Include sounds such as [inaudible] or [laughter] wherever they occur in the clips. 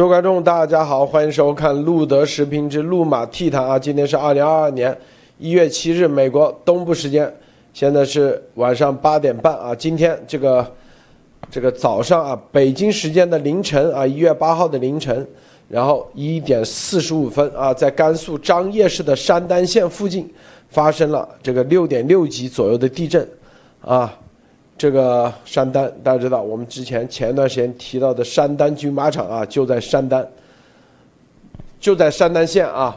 各位观众，大家好，欢迎收看路德视频之路马 T 谈啊！今天是二零二二年一月七日，美国东部时间，现在是晚上八点半啊。今天这个这个早上啊，北京时间的凌晨啊，一月八号的凌晨，然后一点四十五分啊，在甘肃张掖市的山丹县附近发生了这个六点六级左右的地震啊。这个山丹，大家知道，我们之前前一段时间提到的山丹军马场啊，就在山丹，就在山丹县啊。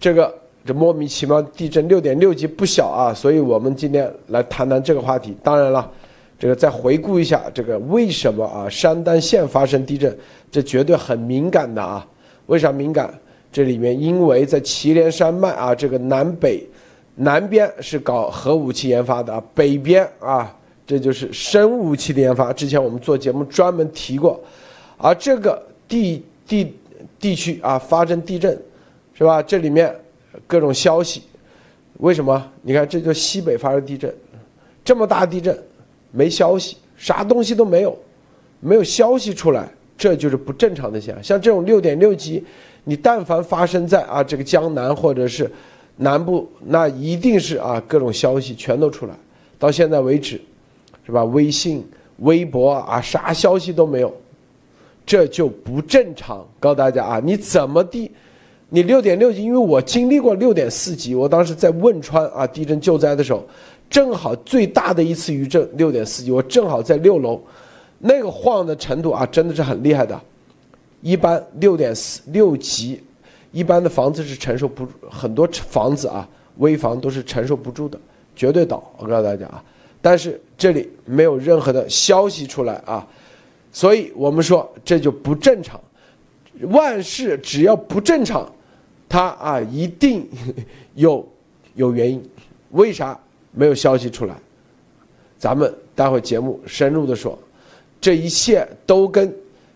这个这莫名其妙地震六点六级不小啊，所以我们今天来谈谈这个话题。当然了，这个再回顾一下，这个为什么啊山丹县发生地震，这绝对很敏感的啊。为啥敏感？这里面因为在祁连山脉啊，这个南北南边是搞核武器研发的啊，北边啊。这就是生物武器的研发，之前我们做节目专门提过，而这个地地地区啊发生地震，是吧？这里面各种消息，为什么？你看，这就西北发生地震，这么大地震，没消息，啥东西都没有，没有消息出来，这就是不正常的现象。像这种六点六级，你但凡发生在啊这个江南或者是南部，那一定是啊各种消息全都出来，到现在为止。是吧？微信、微博啊，啥消息都没有，这就不正常。告诉大家啊，你怎么地？你六点六级，因为我经历过六点四级，我当时在汶川啊地震救灾的时候，正好最大的一次余震六点四级，我正好在六楼，那个晃的程度啊，真的是很厉害的。一般六点四六级，一般的房子是承受不很多房子啊，危房都是承受不住的，绝对倒。我告诉大家啊。但是这里没有任何的消息出来啊，所以我们说这就不正常。万事只要不正常，它啊一定 [laughs] 有有原因。为啥没有消息出来？咱们待会节目深入的说，这一切都跟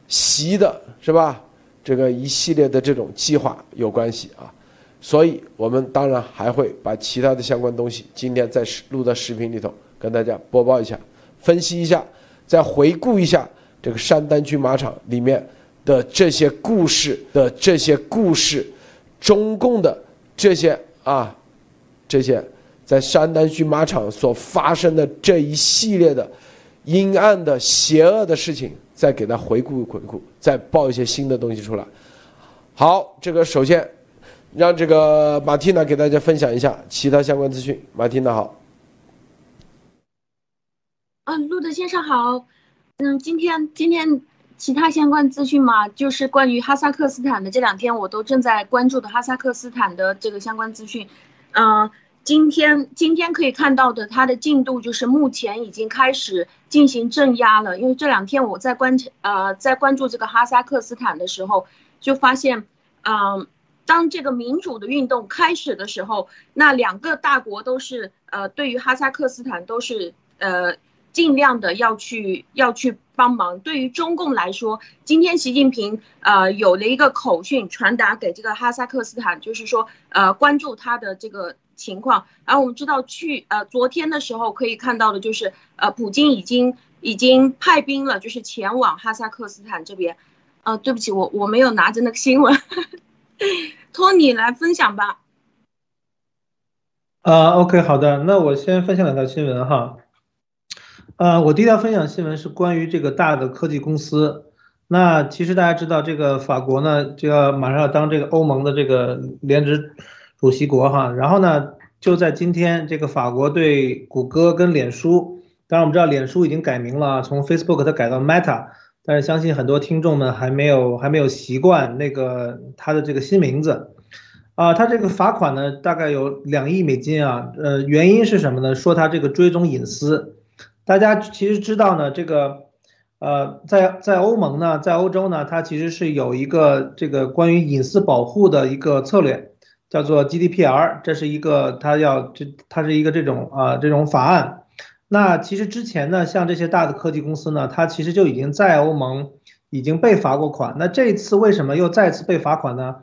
习的是吧？这个一系列的这种计划有关系啊。所以我们当然还会把其他的相关东西今天再录到视频里头。跟大家播报一下，分析一下，再回顾一下这个山丹军马场里面的这些故事的这些故事，中共的这些啊，这些在山丹军马场所发生的这一系列的阴暗的邪恶的事情，再给他回顾回顾，再报一些新的东西出来。好，这个首先让这个马蒂娜给大家分享一下其他相关资讯。马蒂娜好。嗯，路德先生好。嗯，今天今天其他相关资讯嘛，就是关于哈萨克斯坦的。这两天我都正在关注的哈萨克斯坦的这个相关资讯。嗯，今天今天可以看到的它的进度就是目前已经开始进行镇压了。因为这两天我在观呃在关注这个哈萨克斯坦的时候，就发现，嗯，当这个民主的运动开始的时候，那两个大国都是呃对于哈萨克斯坦都是呃。尽量的要去要去帮忙。对于中共来说，今天习近平呃有了一个口讯传达给这个哈萨克斯坦，就是说呃关注他的这个情况。然后我们知道去呃昨天的时候可以看到的就是呃普京已经已经派兵了，就是前往哈萨克斯坦这边。呃，对不起，我我没有拿着那个新闻，[laughs] 托你来分享吧。啊，OK，好的，那我先分享两条新闻哈。呃，我第一条分享新闻是关于这个大的科技公司。那其实大家知道，这个法国呢就要马上要当这个欧盟的这个联职主席国哈。然后呢，就在今天，这个法国对谷歌跟脸书，当然我们知道脸书已经改名了，从 Facebook 它改到 Meta，但是相信很多听众们还没有还没有习惯那个它的这个新名字。啊，它这个罚款呢大概有两亿美金啊。呃，原因是什么呢？说它这个追踪隐私。大家其实知道呢，这个，呃，在在欧盟呢，在欧洲呢，它其实是有一个这个关于隐私保护的一个策略，叫做 GDPR，这是一个它要这它是一个这种啊这种法案。那其实之前呢，像这些大的科技公司呢，它其实就已经在欧盟已经被罚过款。那这次为什么又再次被罚款呢？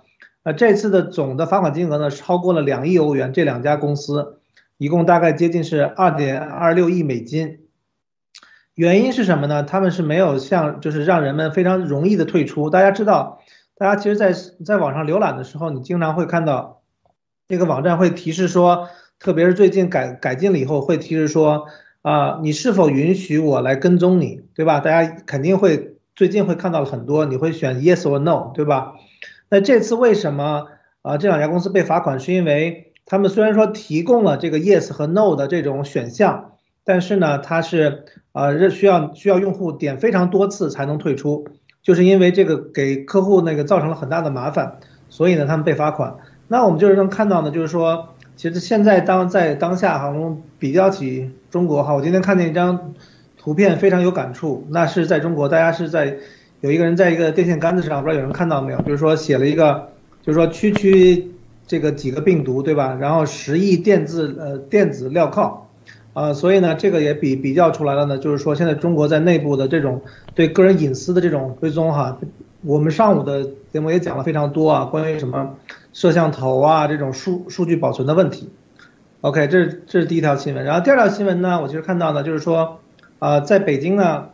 呃，这次的总的罚款金额呢，超过了两亿欧元，这两家公司一共大概接近是二点二六亿美金。原因是什么呢？他们是没有像就是让人们非常容易的退出。大家知道，大家其实，在在网上浏览的时候，你经常会看到这个网站会提示说，特别是最近改改进了以后，会提示说啊，你是否允许我来跟踪你，对吧？大家肯定会最近会看到了很多，你会选 yes or no，对吧？那这次为什么啊这两家公司被罚款？是因为他们虽然说提供了这个 yes 和 no 的这种选项，但是呢，它是呃需要需要用户点非常多次才能退出，就是因为这个给客户那个造成了很大的麻烦，所以呢他们被罚款。那我们就是能看到呢，就是说，其实现在当在当下哈，我们比较起中国哈，我今天看见一张图片非常有感触，那是在中国，大家是在。有一个人在一个电线杆子上，不知道有人看到没有？就是说写了一个，就是说区区这个几个病毒，对吧？然后十亿电子呃电子镣铐，啊，所以呢，这个也比比较出来了呢，就是说现在中国在内部的这种对个人隐私的这种追踪哈，我们上午的节目也讲了非常多啊，关于什么摄像头啊这种数数据保存的问题。OK，这是这是第一条新闻。然后第二条新闻呢，我其实看到呢，就是说啊，在北京呢。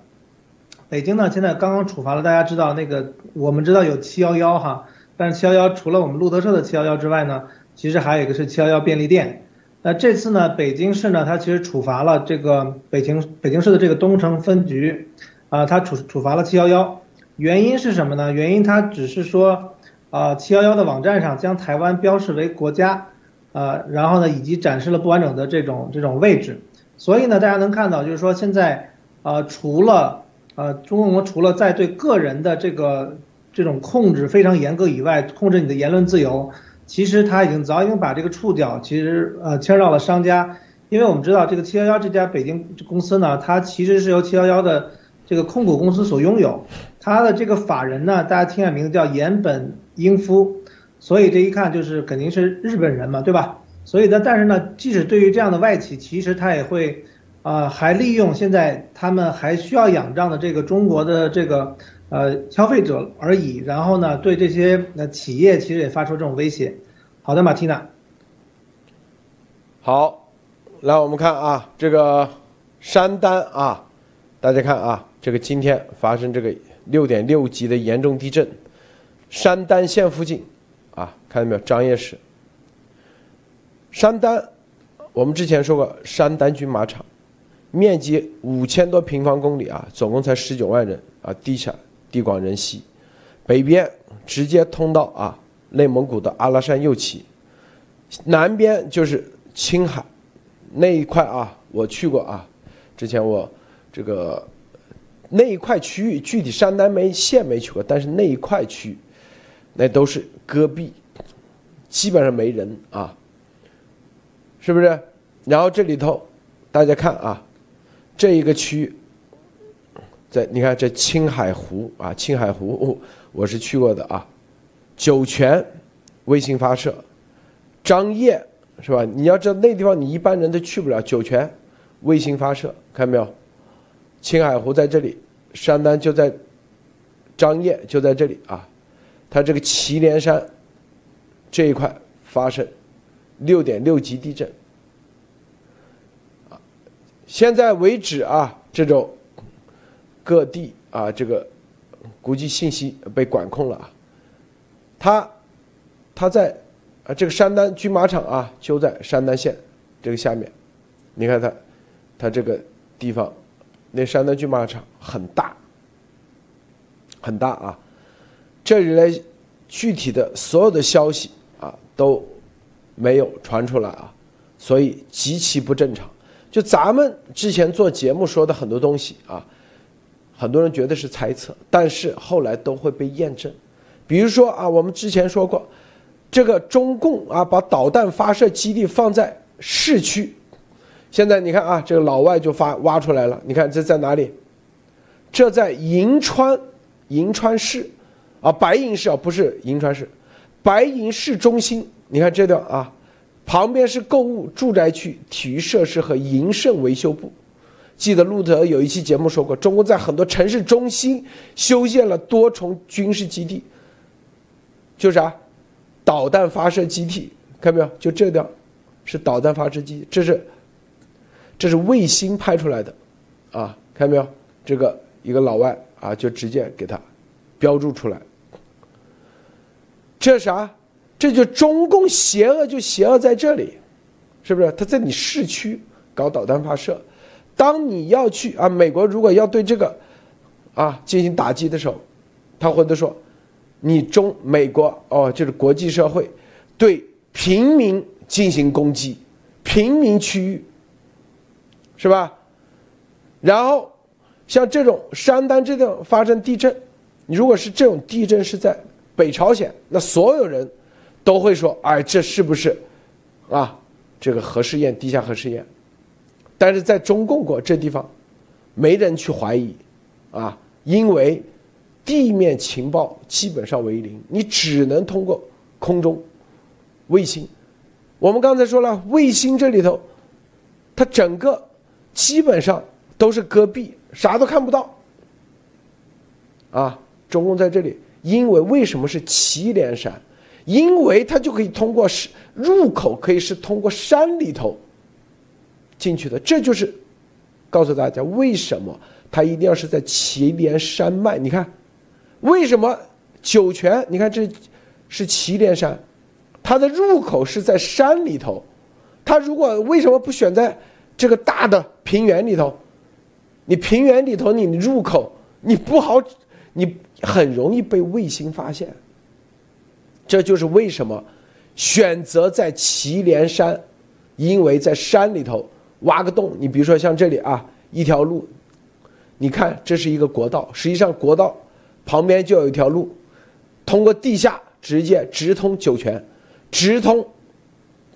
北京呢，现在刚刚处罚了，大家知道那个，我们知道有七幺幺哈，但是七幺幺除了我们路德社的七幺幺之外呢，其实还有一个是七幺幺便利店。那这次呢，北京市呢，它其实处罚了这个北京北京市的这个东城分局，啊，它处处罚了七幺幺，原因是什么呢？原因它只是说，啊，七幺幺的网站上将台湾标示为国家，啊，然后呢，以及展示了不完整的这种这种位置，所以呢，大家能看到，就是说现在，啊，除了呃，中国除了在对个人的这个这种控制非常严格以外，控制你的言论自由，其实他已经早已经把这个触角其实呃牵到了商家，因为我们知道这个七幺幺这家北京公司呢，它其实是由七幺幺的这个控股公司所拥有，它的这个法人呢，大家听下名字叫岩本英夫，所以这一看就是肯定是日本人嘛，对吧？所以呢，但是呢，即使对于这样的外企，其实他也会。啊，还利用现在他们还需要仰仗的这个中国的这个呃消费者而已，然后呢，对这些呃企业其实也发出这种威胁。好的，马蒂娜。好，来我们看啊，这个山丹啊，大家看啊，这个今天发生这个六点六级的严重地震，山丹县附近啊，看到没有？张掖市。山丹，我们之前说过，山丹军马场。面积五千多平方公里啊，总共才十九万人啊，地产地广人稀，北边直接通到啊内蒙古的阿拉善右旗，南边就是青海那一块啊，我去过啊，之前我这个那一块区域具体山南没县没去过，但是那一块区，那都是戈壁，基本上没人啊，是不是？然后这里头大家看啊。这一个区域，在你看这青海湖啊，青海湖我是去过的啊。酒泉卫星发射，张掖是吧？你要知道那地方你一般人都去不了。酒泉卫星发射，看到没有？青海湖在这里，山丹就在张掖就在这里啊。它这个祁连山这一块发生六点六级地震。现在为止啊，这种各地啊，这个估计信息被管控了啊。他他在啊，这个山丹军马场啊，就在山丹县这个下面。你看他，他这个地方，那山丹军马场很大，很大啊。这里呢，具体的所有的消息啊都没有传出来啊，所以极其不正常。就咱们之前做节目说的很多东西啊，很多人觉得是猜测，但是后来都会被验证。比如说啊，我们之前说过，这个中共啊把导弹发射基地放在市区，现在你看啊，这个老外就发挖出来了，你看这在哪里？这在银川，银川市，啊白银市啊不是银川市，白银市中心，你看这段啊。旁边是购物、住宅区、体育设施和银盛维修部。记得路德有一期节目说过，中国在很多城市中心修建了多重军事基地，就是啥，导弹发射基地，看到没有？就这个，是导弹发射基地，这是，这是卫星拍出来的，啊，看到没有？这个一个老外啊，就直接给他标注出来。这啥？这就中共邪恶，就邪恶在这里，是不是？他在你市区搞导弹发射，当你要去啊，美国如果要对这个啊进行打击的时候，他或者说你中美国哦，就是国际社会对平民进行攻击，平民区域是吧？然后像这种山丹这种发生地震，你如果是这种地震是在北朝鲜，那所有人。都会说，哎，这是不是啊？这个核试验，地下核试验。但是在中共国这地方，没人去怀疑，啊，因为地面情报基本上为零，你只能通过空中卫星。我们刚才说了，卫星这里头，它整个基本上都是戈壁，啥都看不到。啊，中共在这里，因为为什么是祁连山？因为它就可以通过是入口，可以是通过山里头进去的，这就是告诉大家为什么它一定要是在祁连山脉。你看，为什么酒泉？你看这是祁连山，它的入口是在山里头。它如果为什么不选在这个大的平原里头？你平原里头，你入口你不好，你很容易被卫星发现。这就是为什么选择在祁连山，因为在山里头挖个洞。你比如说像这里啊，一条路，你看这是一个国道，实际上国道旁边就有一条路，通过地下直接直通酒泉，直通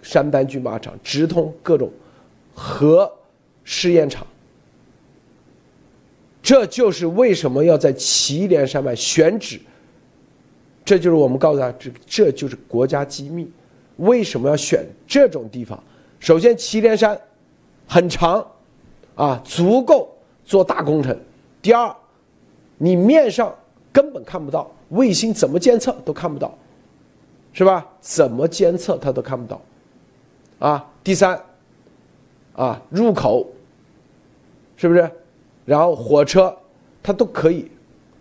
山丹军马场，直通各种核试验场。这就是为什么要在祁连山脉选址。这就是我们告诉他，这这就是国家机密。为什么要选这种地方？首先，祁连山很长，啊，足够做大工程。第二，你面上根本看不到，卫星怎么监测都看不到，是吧？怎么监测它都看不到，啊。第三，啊，入口是不是？然后火车它都可以，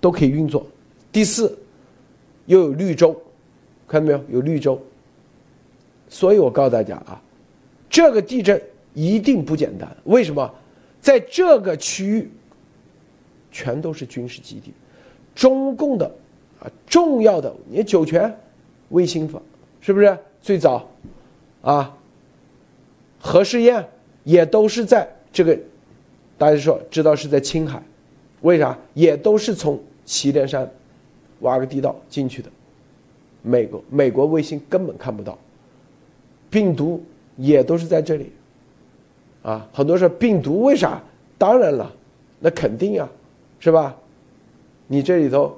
都可以运作。第四。又有绿洲，看到没有？有绿洲，所以我告诉大家啊，这个地震一定不简单。为什么？在这个区域，全都是军事基地，中共的啊重要的，你酒泉卫星房是不是最早啊？核试验也都是在这个，大家说知道是在青海，为啥？也都是从祁连山。挖个地道进去的，美国美国卫星根本看不到，病毒也都是在这里，啊，很多说病毒为啥？当然了，那肯定呀，是吧？你这里头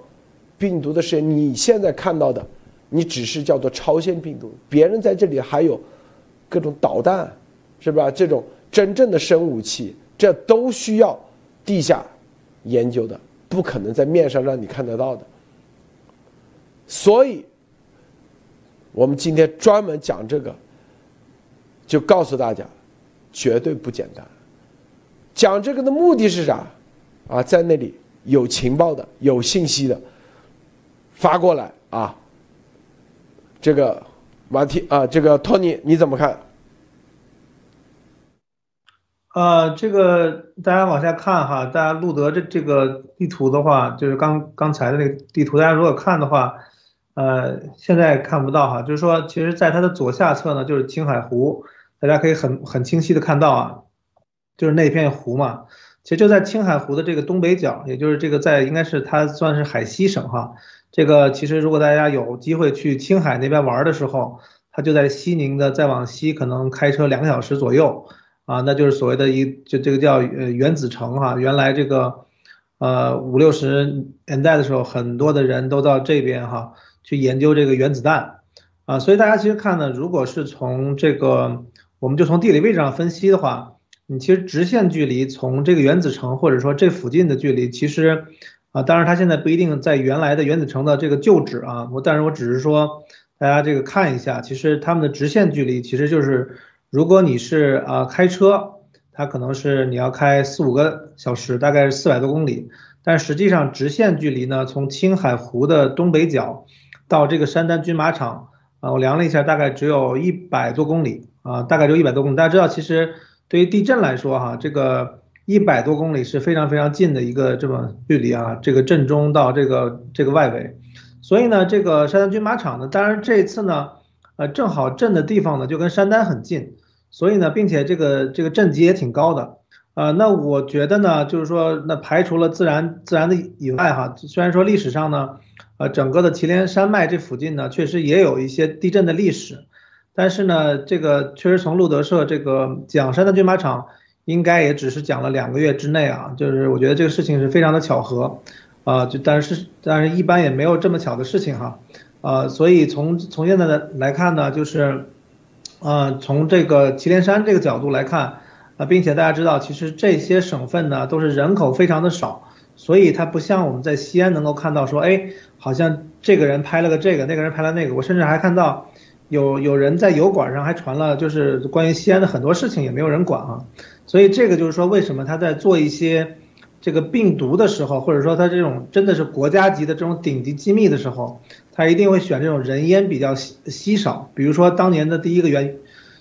病毒的是你现在看到的，你只是叫做超限病毒，别人在这里还有各种导弹，是吧？这种真正的生武器，这都需要地下研究的，不可能在面上让你看得到的。所以，我们今天专门讲这个，就告诉大家，绝对不简单。讲这个的目的是啥？啊，在那里有情报的、有信息的，发过来啊。这个马蒂啊，这个托尼你怎么看？呃，这个大家往下看哈，大家路德这这个地图的话，就是刚刚才的那个地图，大家如果看的话。呃，现在看不到哈，就是说，其实在它的左下侧呢，就是青海湖，大家可以很很清晰的看到啊，就是那片湖嘛。其实就在青海湖的这个东北角，也就是这个在应该是它算是海西省哈。这个其实如果大家有机会去青海那边玩的时候，它就在西宁的再往西可能开车两个小时左右啊，那就是所谓的一就这个叫呃原子城哈。原来这个呃五六十年代的时候，很多的人都到这边哈。去研究这个原子弹，啊，所以大家其实看呢，如果是从这个，我们就从地理位置上分析的话，你其实直线距离从这个原子城或者说这附近的距离，其实，啊，当然它现在不一定在原来的原子城的这个旧址啊，我但是我只是说大家这个看一下，其实他们的直线距离其实就是，如果你是啊开车它可能是你要开四五个小时，大概是四百多公里，但实际上直线距离呢，从青海湖的东北角到这个山丹军马场啊，我量了一下，大概只有一百多公里啊，大概就一百多公里。大家知道，其实对于地震来说哈，这个一百多公里是非常非常近的一个这么距离啊，这个震中到这个这个外围，所以呢，这个山丹军马场呢，当然这次呢，呃，正好震的地方呢就跟山丹很近。所以呢，并且这个这个震级也挺高的，呃，那我觉得呢，就是说，那排除了自然自然的以外哈，虽然说历史上呢，呃，整个的祁连山脉这附近呢，确实也有一些地震的历史，但是呢，这个确实从路德社这个讲山的军马场，应该也只是讲了两个月之内啊，就是我觉得这个事情是非常的巧合，啊，就但是但是一般也没有这么巧的事情哈，啊，所以从从现在的来看呢，就是。呃，从这个祁连山这个角度来看，啊，并且大家知道，其实这些省份呢都是人口非常的少，所以它不像我们在西安能够看到说，哎，好像这个人拍了个这个，那个人拍了那个，我甚至还看到有有人在油管上还传了，就是关于西安的很多事情也没有人管啊，所以这个就是说，为什么他在做一些这个病毒的时候，或者说他这种真的是国家级的这种顶级机密的时候。他一定会选这种人烟比较稀稀少，比如说当年的第一个原，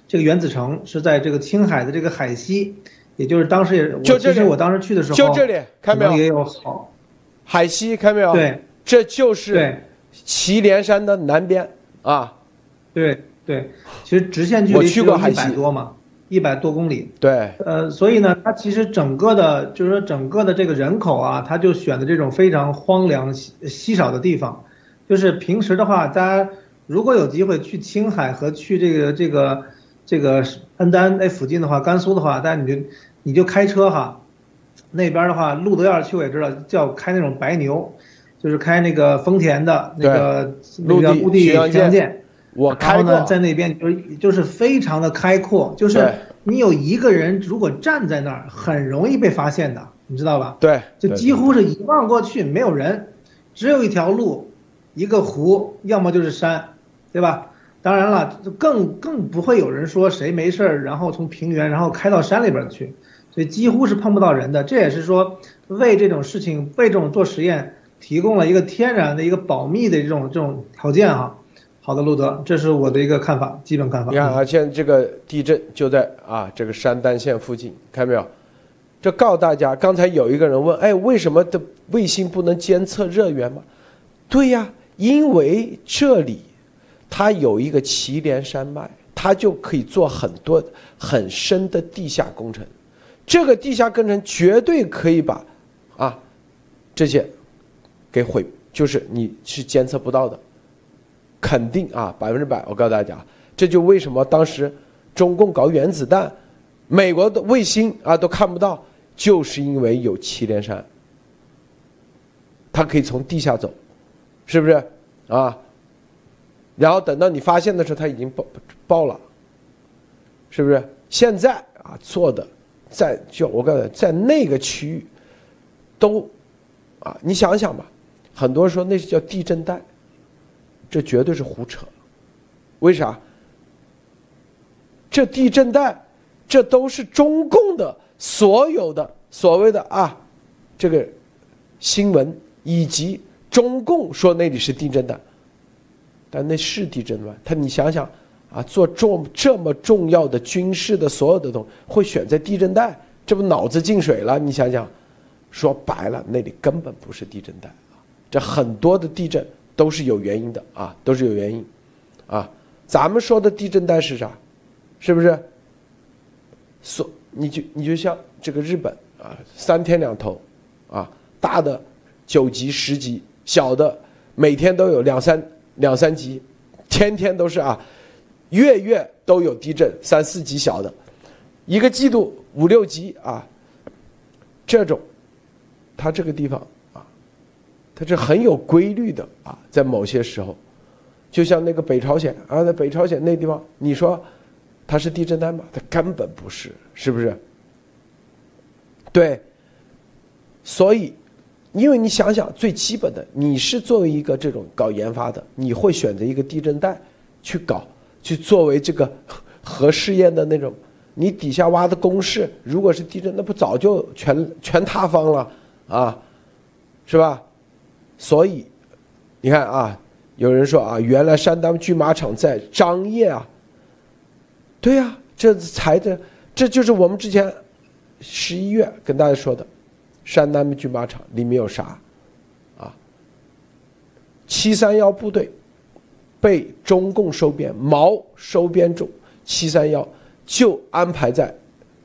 这个原子城是在这个青海的这个海西，也就是当时也，就这里，我当时去的时候，就这里，看没有？也有好，海西看没有？对，这就是祁连山的南边啊。对对，其实直线距离只有一百多嘛，一百多公里。对，呃，所以呢，它其实整个的，就是说整个的这个人口啊，它就选的这种非常荒凉稀稀少的地方。就是平时的话，大家如果有机会去青海和去这个这个这个恩丹那附近的话，甘肃的话，大家你就你就开车哈，那边的话，路德要是去我也知道，叫开那种白牛，就是开那个丰田的那个那个陆地巡洋舰。我开过。然后呢，在那边就就是非常的开阔，就是你有一个人如果站在那儿，很容易被发现的，你知道吧？对。就几乎是一望过去没有人，只有一条路。一个湖，要么就是山，对吧？当然了，更更不会有人说谁没事儿，然后从平原然后开到山里边去，所以几乎是碰不到人的。这也是说为这种事情，为这种做实验提供了一个天然的一个保密的这种这种条件哈。好的，路德，这是我的一个看法，基本看法。你看啊，现在这个地震就在啊这个山丹县附近，看到没有？这告诉大家，刚才有一个人问，哎，为什么的卫星不能监测热源吗？对呀。因为这里，它有一个祁连山脉，它就可以做很多很深的地下工程。这个地下工程绝对可以把，啊，这些给毁，就是你是监测不到的，肯定啊，百分之百。我告诉大家，这就为什么当时中共搞原子弹，美国的卫星啊都看不到，就是因为有祁连山，它可以从地下走。是不是啊？然后等到你发现的时候，它已经爆爆了，是不是？现在啊做的，在就我告诉你，在那个区域，都啊，你想想吧，很多人说那是叫地震带，这绝对是胡扯。为啥？这地震带，这都是中共的所有的所谓的啊，这个新闻以及。中共说那里是地震带，但那是地震带。他你想想啊，做重这么重要的军事的所有的东西，会选在地震带，这不脑子进水了？你想想，说白了，那里根本不是地震带啊！这很多的地震都是有原因的啊，都是有原因啊。咱们说的地震带是啥？是不是？所你就你就像这个日本啊，三天两头啊，大的九级十级。小的每天都有两三两三级，天天都是啊，月月都有地震，三四级小的，一个季度五六级啊，这种，它这个地方，它是很有规律的啊，在某些时候，就像那个北朝鲜啊，在北朝鲜那地方，你说它是地震带吗？它根本不是，是不是？对，所以。因为你想想，最基本的，你是作为一个这种搞研发的，你会选择一个地震带去搞，去作为这个核试验的那种你底下挖的工事，如果是地震，那不早就全全塌方了啊，是吧？所以，你看啊，有人说啊，原来山丹军马场在张掖啊，对呀，这才的，这就是我们之前十一月跟大家说的，山丹军马场里面有啥啊？七三幺部队被中共收编，毛收编中，七三幺。就安排在，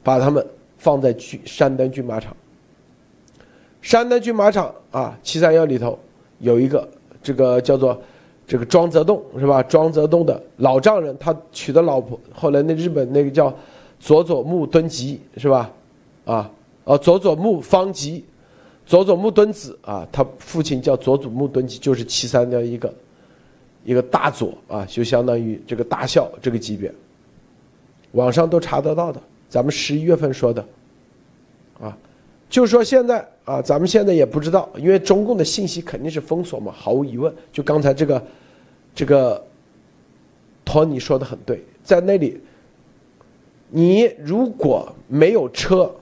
把他们放在军山丹军马场。山丹军马场啊，七三幺里头有一个这个叫做这个庄则栋是吧？庄则栋的老丈人，他娶的老婆，后来那日本那个叫佐佐木敦吉是吧？啊哦，佐佐木方吉，佐佐木敦子啊，他父亲叫佐佐木敦吉，就是七三的一个一个大佐啊，就相当于这个大校这个级别。网上都查得到的，咱们十一月份说的，啊，就是说现在啊，咱们现在也不知道，因为中共的信息肯定是封锁嘛，毫无疑问。就刚才这个，这个，托尼说的很对，在那里，你如果没有车，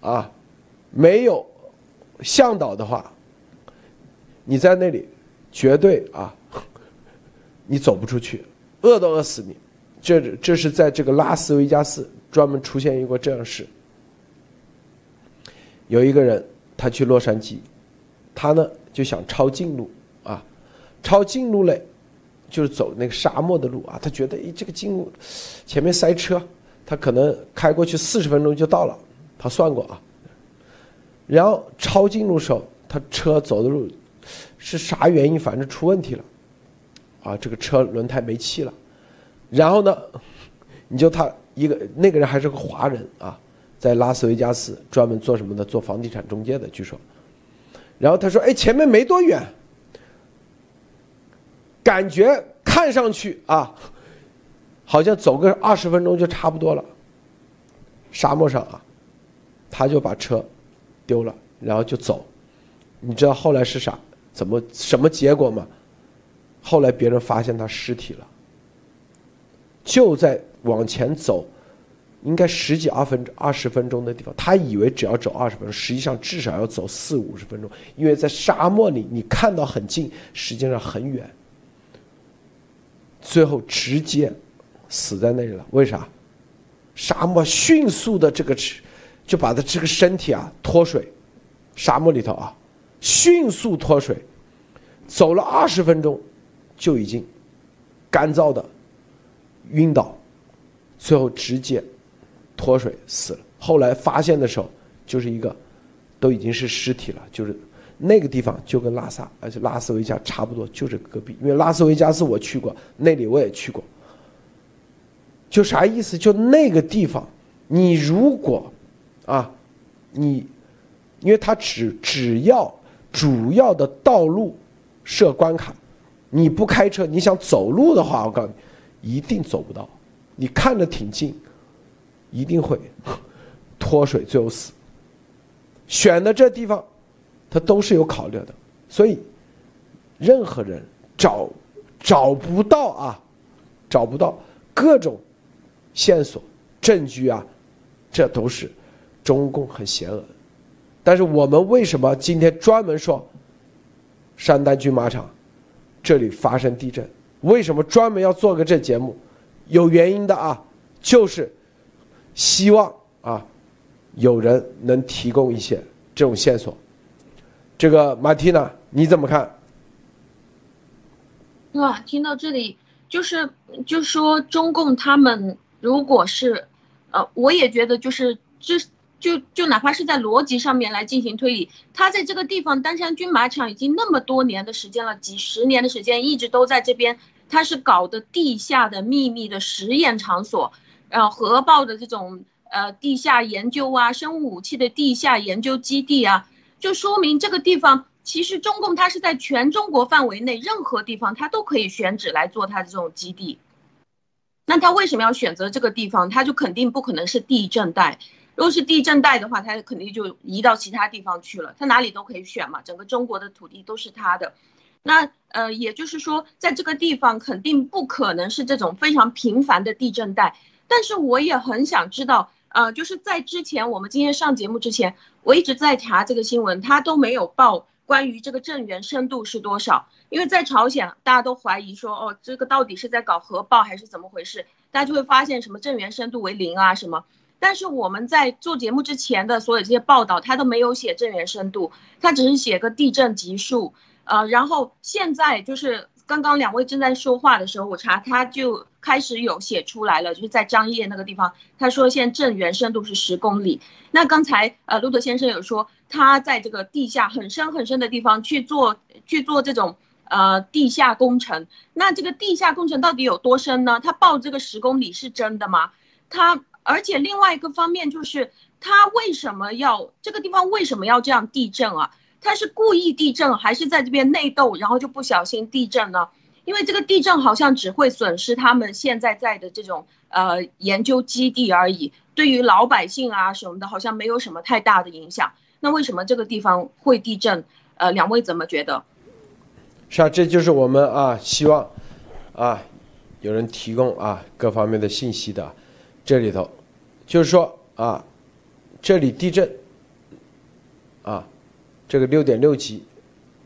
啊，没有向导的话，你在那里绝对啊，[laughs] 你走不出去，饿都饿死你。这这是在这个拉斯维加斯专门出现一个这样事，有一个人他去洛杉矶，他呢就想抄近路啊，抄近路嘞，就是走那个沙漠的路啊，他觉得诶这个近路前面塞车，他可能开过去四十分钟就到了，他算过啊，然后抄近路时候，他车走的路是啥原因？反正出问题了，啊，这个车轮胎没气了。然后呢，你就他一个那个人还是个华人啊，在拉斯维加斯专门做什么的？做房地产中介的，据说。然后他说：“哎，前面没多远，感觉看上去啊，好像走个二十分钟就差不多了。沙漠上啊，他就把车丢了，然后就走。你知道后来是啥？怎么什么结果吗？后来别人发现他尸体了。”就在往前走，应该十几二分二十分钟的地方，他以为只要走二十分钟，实际上至少要走四五十分钟，因为在沙漠里，你看到很近，实际上很远。最后直接死在那里了，为啥？沙漠迅速的这个，就把他这个身体啊脱水，沙漠里头啊，迅速脱水，走了二十分钟，就已经干燥的。晕倒，最后直接脱水死了。后来发现的时候，就是一个都已经是尸体了。就是那个地方就跟拉萨，而且拉斯维加差不多，就是隔壁。因为拉斯维加斯我去过，那里我也去过。就啥意思？就那个地方，你如果啊，你因为他只只要主要的道路设关卡，你不开车，你想走路的话，我告诉你。一定走不到，你看着挺近，一定会脱水最后死。选的这地方，他都是有考虑的，所以任何人找找不到啊，找不到各种线索证据啊，这都是中共很邪恶。但是我们为什么今天专门说山丹军马场这里发生地震？为什么专门要做个这节目？有原因的啊，就是希望啊，有人能提供一些这种线索。这个马蒂娜，你怎么看？哇，听到这里，就是就说中共他们如果是，呃，我也觉得就是这。就就哪怕是在逻辑上面来进行推理，他在这个地方丹山军马场已经那么多年的时间了，几十年的时间一直都在这边，他是搞的地下的秘密的实验场所，然后核爆的这种呃地下研究啊，生物武器的地下研究基地啊，就说明这个地方其实中共它是在全中国范围内任何地方它都可以选址来做它的这种基地，那他为什么要选择这个地方？他就肯定不可能是地震带。如果是地震带的话，他肯定就移到其他地方去了。他哪里都可以选嘛，整个中国的土地都是他的。那呃，也就是说，在这个地方肯定不可能是这种非常频繁的地震带。但是我也很想知道，呃，就是在之前我们今天上节目之前，我一直在查这个新闻，他都没有报关于这个震源深度是多少，因为在朝鲜大家都怀疑说，哦，这个到底是在搞核爆还是怎么回事？大家就会发现什么震源深度为零啊什么。但是我们在做节目之前的所有这些报道，他都没有写震源深度，他只是写个地震级数，呃，然后现在就是刚刚两位正在说话的时候，我查他就开始有写出来了，就是在张掖那个地方，他说现在震源深度是十公里。那刚才呃路德先生有说他在这个地下很深很深的地方去做去做这种呃地下工程，那这个地下工程到底有多深呢？他报这个十公里是真的吗？他？而且另外一个方面就是，他为什么要这个地方为什么要这样地震啊？他是故意地震，还是在这边内斗，然后就不小心地震呢？因为这个地震好像只会损失他们现在在的这种呃研究基地而已，对于老百姓啊什么的，好像没有什么太大的影响。那为什么这个地方会地震？呃，两位怎么觉得？是啊，这就是我们啊希望啊有人提供啊各方面的信息的。这里头，就是说啊，这里地震，这个六点六级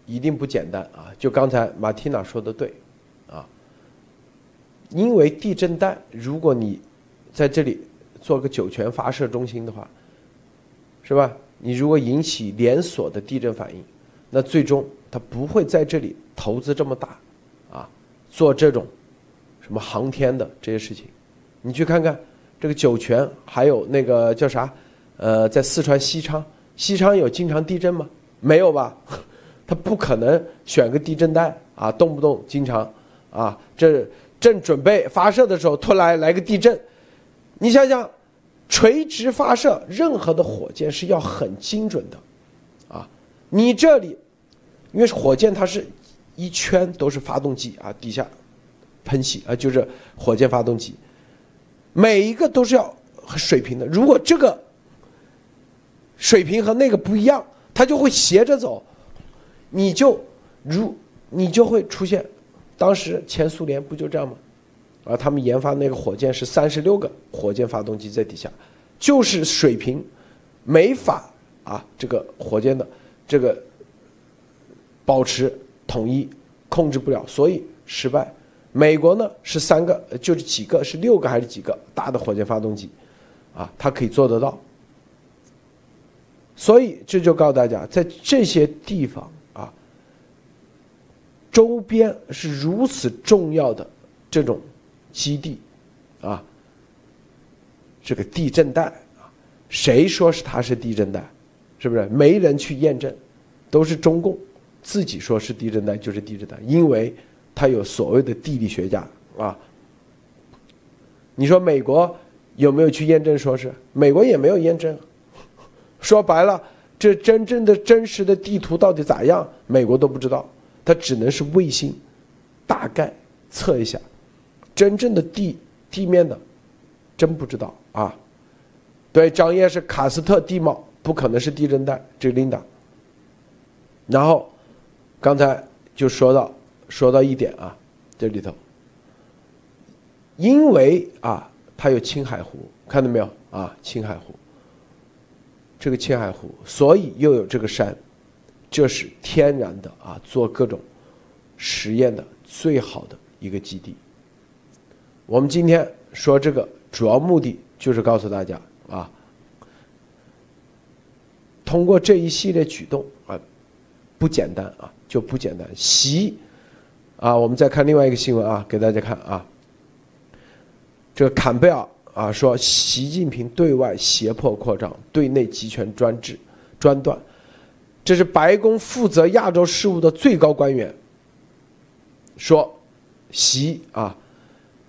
一定不简单啊。就刚才马蒂娜说的对啊，因为地震带，如果你在这里做个酒泉发射中心的话，是吧？你如果引起连锁的地震反应，那最终它不会在这里投资这么大啊，做这种什么航天的这些事情。你去看看。这个酒泉还有那个叫啥？呃，在四川西昌，西昌有经常地震吗？没有吧？[laughs] 他不可能选个地震带啊，动不动经常啊，这正准备发射的时候，突然来个地震。你想想，垂直发射任何的火箭是要很精准的啊。你这里，因为火箭它是一圈都是发动机啊，底下喷气啊，就是火箭发动机。每一个都是要水平的，如果这个水平和那个不一样，它就会斜着走，你就如你就会出现，当时前苏联不就这样吗？啊，他们研发那个火箭是三十六个火箭发动机在底下，就是水平没法啊，这个火箭的这个保持统一控制不了，所以失败。美国呢是三个，就是几个，是六个还是几个大的火箭发动机，啊，它可以做得到。所以这就告诉大家，在这些地方啊，周边是如此重要的这种基地，啊，这个地震带啊，谁说是它是地震带？是不是？没人去验证，都是中共自己说是地震带就是地震带，因为。它有所谓的地理学家啊，你说美国有没有去验证？说是美国也没有验证。说白了，这真正的真实的地图到底咋样？美国都不知道，它只能是卫星大概测一下，真正的地地面的真不知道啊。对，张掖是喀斯特地貌，不可能是地震带，这个 Linda。然后刚才就说到。说到一点啊，这里头，因为啊，它有青海湖，看到没有啊？青海湖，这个青海湖，所以又有这个山，这是天然的啊，做各种实验的最好的一个基地。我们今天说这个主要目的就是告诉大家啊，通过这一系列举动啊，不简单啊，就不简单，习。啊，我们再看另外一个新闻啊，给大家看啊。这个坎贝尔啊说，习近平对外胁迫扩张，对内集权专制专断。这是白宫负责亚洲事务的最高官员说，习啊，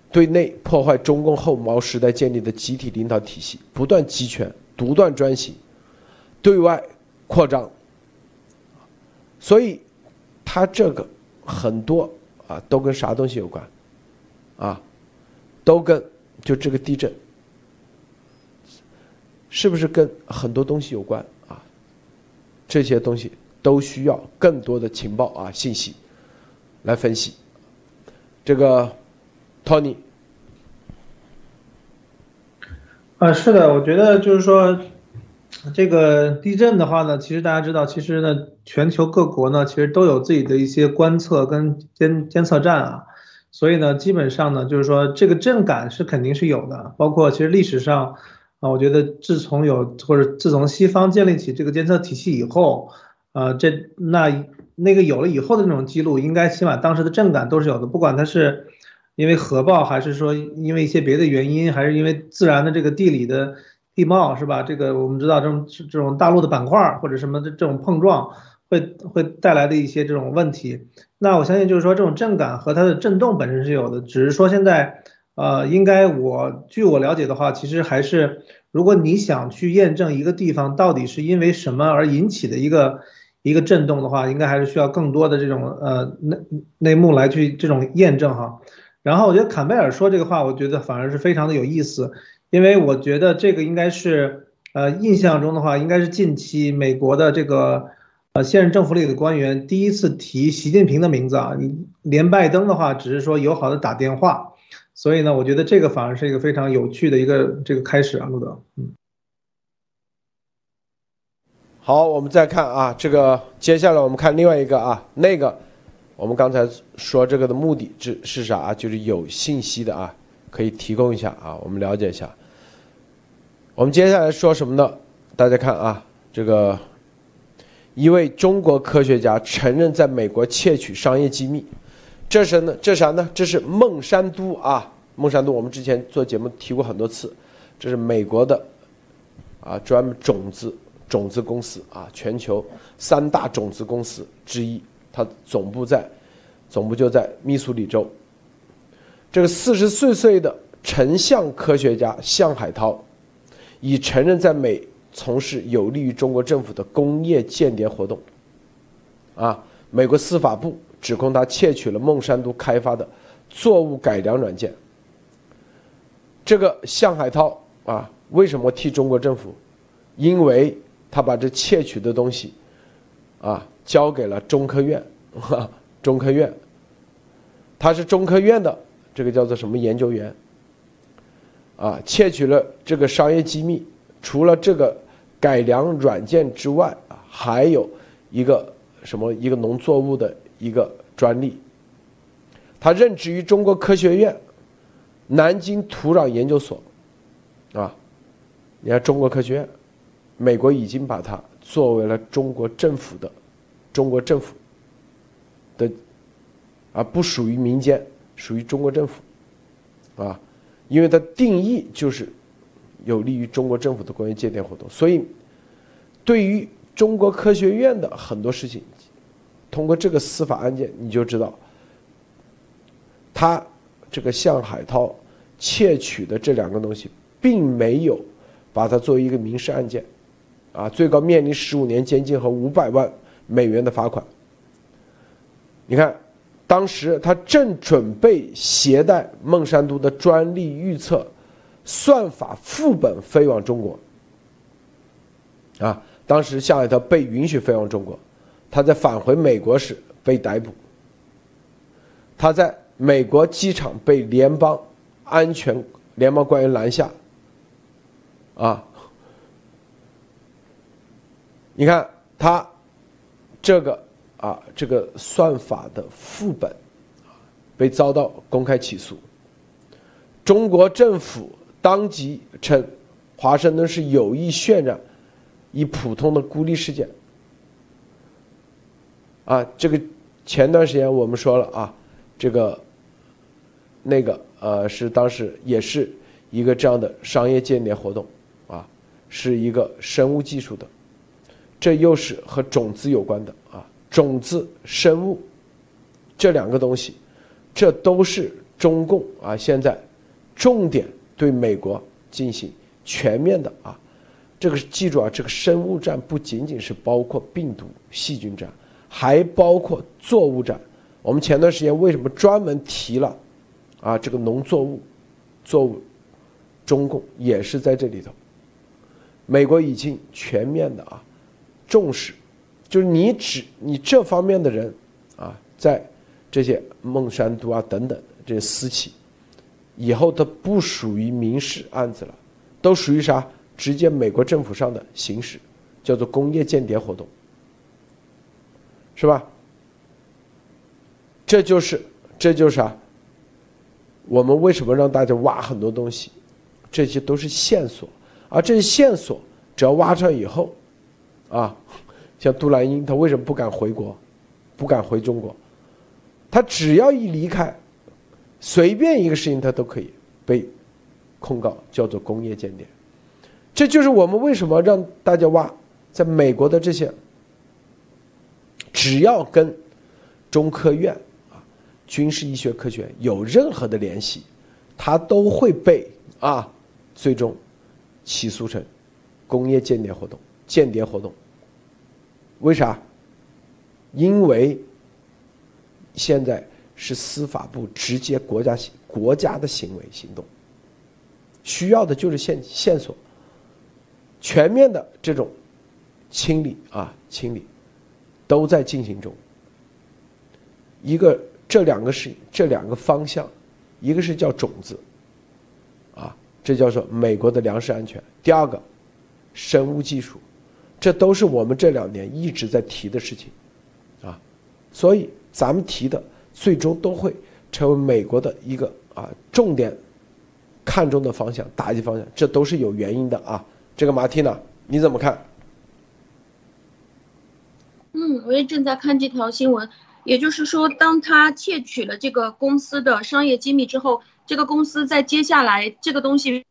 对内破坏中共后毛时代建立的集体领导体系，不断集权、独断专行，对外扩张。所以，他这个很多。啊，都跟啥东西有关？啊，都跟就这个地震，是不是跟很多东西有关啊？这些东西都需要更多的情报啊信息来分析。这个，Tony，啊，是的，我觉得就是说，这个地震的话呢，其实大家知道，其实呢，全球各国呢，其实都有自己的一些观测跟监监测站啊，所以呢，基本上呢，就是说这个震感是肯定是有的，包括其实历史上啊，我觉得自从有或者自从西方建立起这个监测体系以后，啊，这那那个有了以后的那种记录，应该起码当时的震感都是有的，不管它是。因为核爆，还是说因为一些别的原因，还是因为自然的这个地理的地貌，是吧？这个我们知道，这种这种大陆的板块或者什么的这种碰撞，会会带来的一些这种问题。那我相信，就是说这种震感和它的震动本身是有的，只是说现在，呃，应该我据我了解的话，其实还是如果你想去验证一个地方到底是因为什么而引起的一个一个震动的话，应该还是需要更多的这种呃内内幕来去这种验证哈。然后我觉得坎贝尔说这个话，我觉得反而是非常的有意思，因为我觉得这个应该是，呃，印象中的话，应该是近期美国的这个，呃，现任政府里的官员第一次提习近平的名字啊，你连拜登的话只是说友好的打电话，所以呢，我觉得这个反而是一个非常有趣的一个这个开始啊，路德，嗯。好，我们再看啊，这个接下来我们看另外一个啊，那个。我们刚才说这个的目的是是啥啊？就是有信息的啊，可以提供一下啊，我们了解一下。我们接下来说什么呢？大家看啊，这个一位中国科学家承认在美国窃取商业机密，这是呢？这啥呢？这是孟山都啊，孟山都我们之前做节目提过很多次，这是美国的啊，专门种子种子公司啊，全球三大种子公司之一。它总部在，总部就在密苏里州。这个四十四岁的成像科学家向海涛，已承认在美从事有利于中国政府的工业间谍活动。啊，美国司法部指控他窃取了孟山都开发的作物改良软件。这个向海涛啊，为什么替中国政府？因为他把这窃取的东西，啊。交给了中科院，哈 [laughs] 中科院，他是中科院的这个叫做什么研究员，啊，窃取了这个商业机密，除了这个改良软件之外啊，还有一个什么一个农作物的一个专利，他任职于中国科学院南京土壤研究所，啊，你看中国科学院，美国已经把它作为了中国政府的。中国政府的，啊不属于民间，属于中国政府，啊，因为它定义就是有利于中国政府的关于间谍活动，所以对于中国科学院的很多事情，通过这个司法案件，你就知道，他这个向海涛窃取的这两个东西，并没有把它作为一个民事案件，啊，最高面临十五年监禁和五百万。美元的罚款。你看，当时他正准备携带孟山都的专利预测算法副本飞往中国。啊，当时夏海涛被允许飞往中国，他在返回美国时被逮捕。他在美国机场被联邦安全联邦官员拦下。啊，你看他。这个啊，这个算法的副本被遭到公开起诉。中国政府当即称，华盛顿是有意渲染一普通的孤立事件。啊，这个前段时间我们说了啊，这个那个呃，是当时也是一个这样的商业间谍活动，啊，是一个生物技术的。这又是和种子有关的啊，种子生物这两个东西，这都是中共啊现在重点对美国进行全面的啊，这个记住啊，这个生物战不仅仅是包括病毒细菌战，还包括作物战。我们前段时间为什么专门提了啊这个农作物作物，中共也是在这里头，美国已经全面的啊。重视，就是你只你这方面的人，啊，在这些孟山都啊等等这些私企，以后都不属于民事案子了，都属于啥？直接美国政府上的行使，叫做工业间谍活动，是吧？这就是，这就是啥？我们为什么让大家挖很多东西？这些都是线索，而这些线索只要挖上以后，啊，像杜兰英，他为什么不敢回国，不敢回中国？他只要一离开，随便一个事情他都可以被控告，叫做工业间谍。这就是我们为什么让大家挖，在美国的这些，只要跟中科院啊、军事医学科学院有任何的联系，他都会被啊最终起诉成工业间谍活动、间谍活动。为啥？因为现在是司法部直接国家行国家的行为行动，需要的就是线线索。全面的这种清理啊，清理都在进行中。一个这两个是这两个方向，一个是叫种子，啊，这叫做美国的粮食安全；第二个，生物技术，这都是我们这两年一直在提的事情，啊，所以咱们提的最终都会成为美国的一个啊重点看重的方向、打击方向，这都是有原因的啊。这个马蒂娜，你怎么看？嗯，我也正在看这条新闻。也就是说，当他窃取了这个公司的商业机密之后，这个公司在接下来这个东西，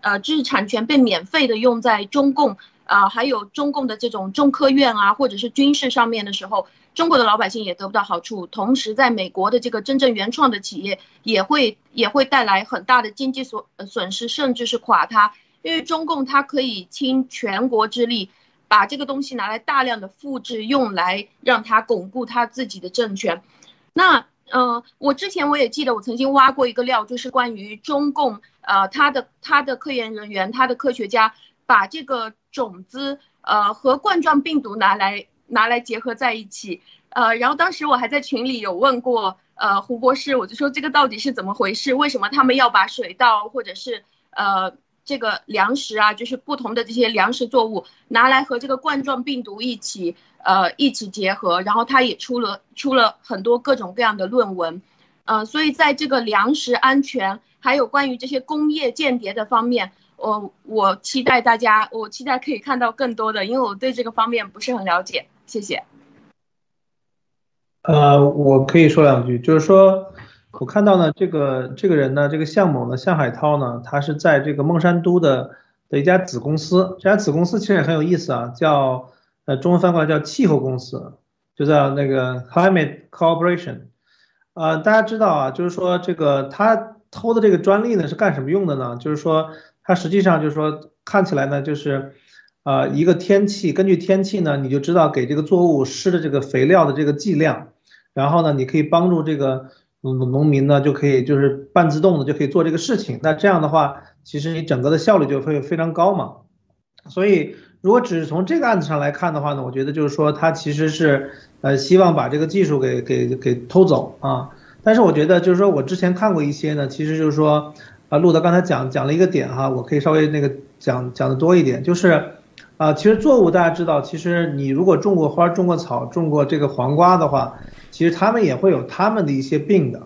呃，知识产权被免费的用在中共啊，还有中共的这种中科院啊，或者是军事上面的时候，中国的老百姓也得不到好处。同时，在美国的这个真正原创的企业也会也会带来很大的经济损损失，甚至是垮塌。因为中共它可以倾全国之力，把这个东西拿来大量的复制，用来让它巩固它自己的政权。那呃，我之前我也记得，我曾经挖过一个料，就是关于中共呃，他的他的科研人员，他的科学家把这个种子呃和冠状病毒拿来拿来结合在一起。呃，然后当时我还在群里有问过呃胡博士，我就说这个到底是怎么回事？为什么他们要把水稻或者是呃？这个粮食啊，就是不同的这些粮食作物拿来和这个冠状病毒一起，呃，一起结合，然后他也出了出了很多各种各样的论文，呃，所以在这个粮食安全还有关于这些工业间谍的方面，我我期待大家，我期待可以看到更多的，因为我对这个方面不是很了解。谢谢。呃，我可以说两句，就是说。我看到呢，这个这个人呢，这个向某呢，向海涛呢，他是在这个孟山都的的一家子公司，这家子公司其实也很有意思啊，叫呃中文翻过来叫气候公司，就叫那个 Climate Corporation。呃，大家知道啊，就是说这个他偷的这个专利呢是干什么用的呢？就是说他实际上就是说看起来呢，就是呃一个天气，根据天气呢，你就知道给这个作物施的这个肥料的这个剂量，然后呢，你可以帮助这个。农农民呢就可以就是半自动的就可以做这个事情，那这样的话，其实你整个的效率就会非常高嘛。所以如果只是从这个案子上来看的话呢，我觉得就是说他其实是呃希望把这个技术给给给偷走啊。但是我觉得就是说我之前看过一些呢，其实就是说啊，路德刚才讲讲了一个点哈，我可以稍微那个讲讲的多一点，就是啊，其实作物大家知道，其实你如果种过花、种过草、种过这个黄瓜的话。其实他们也会有他们的一些病的，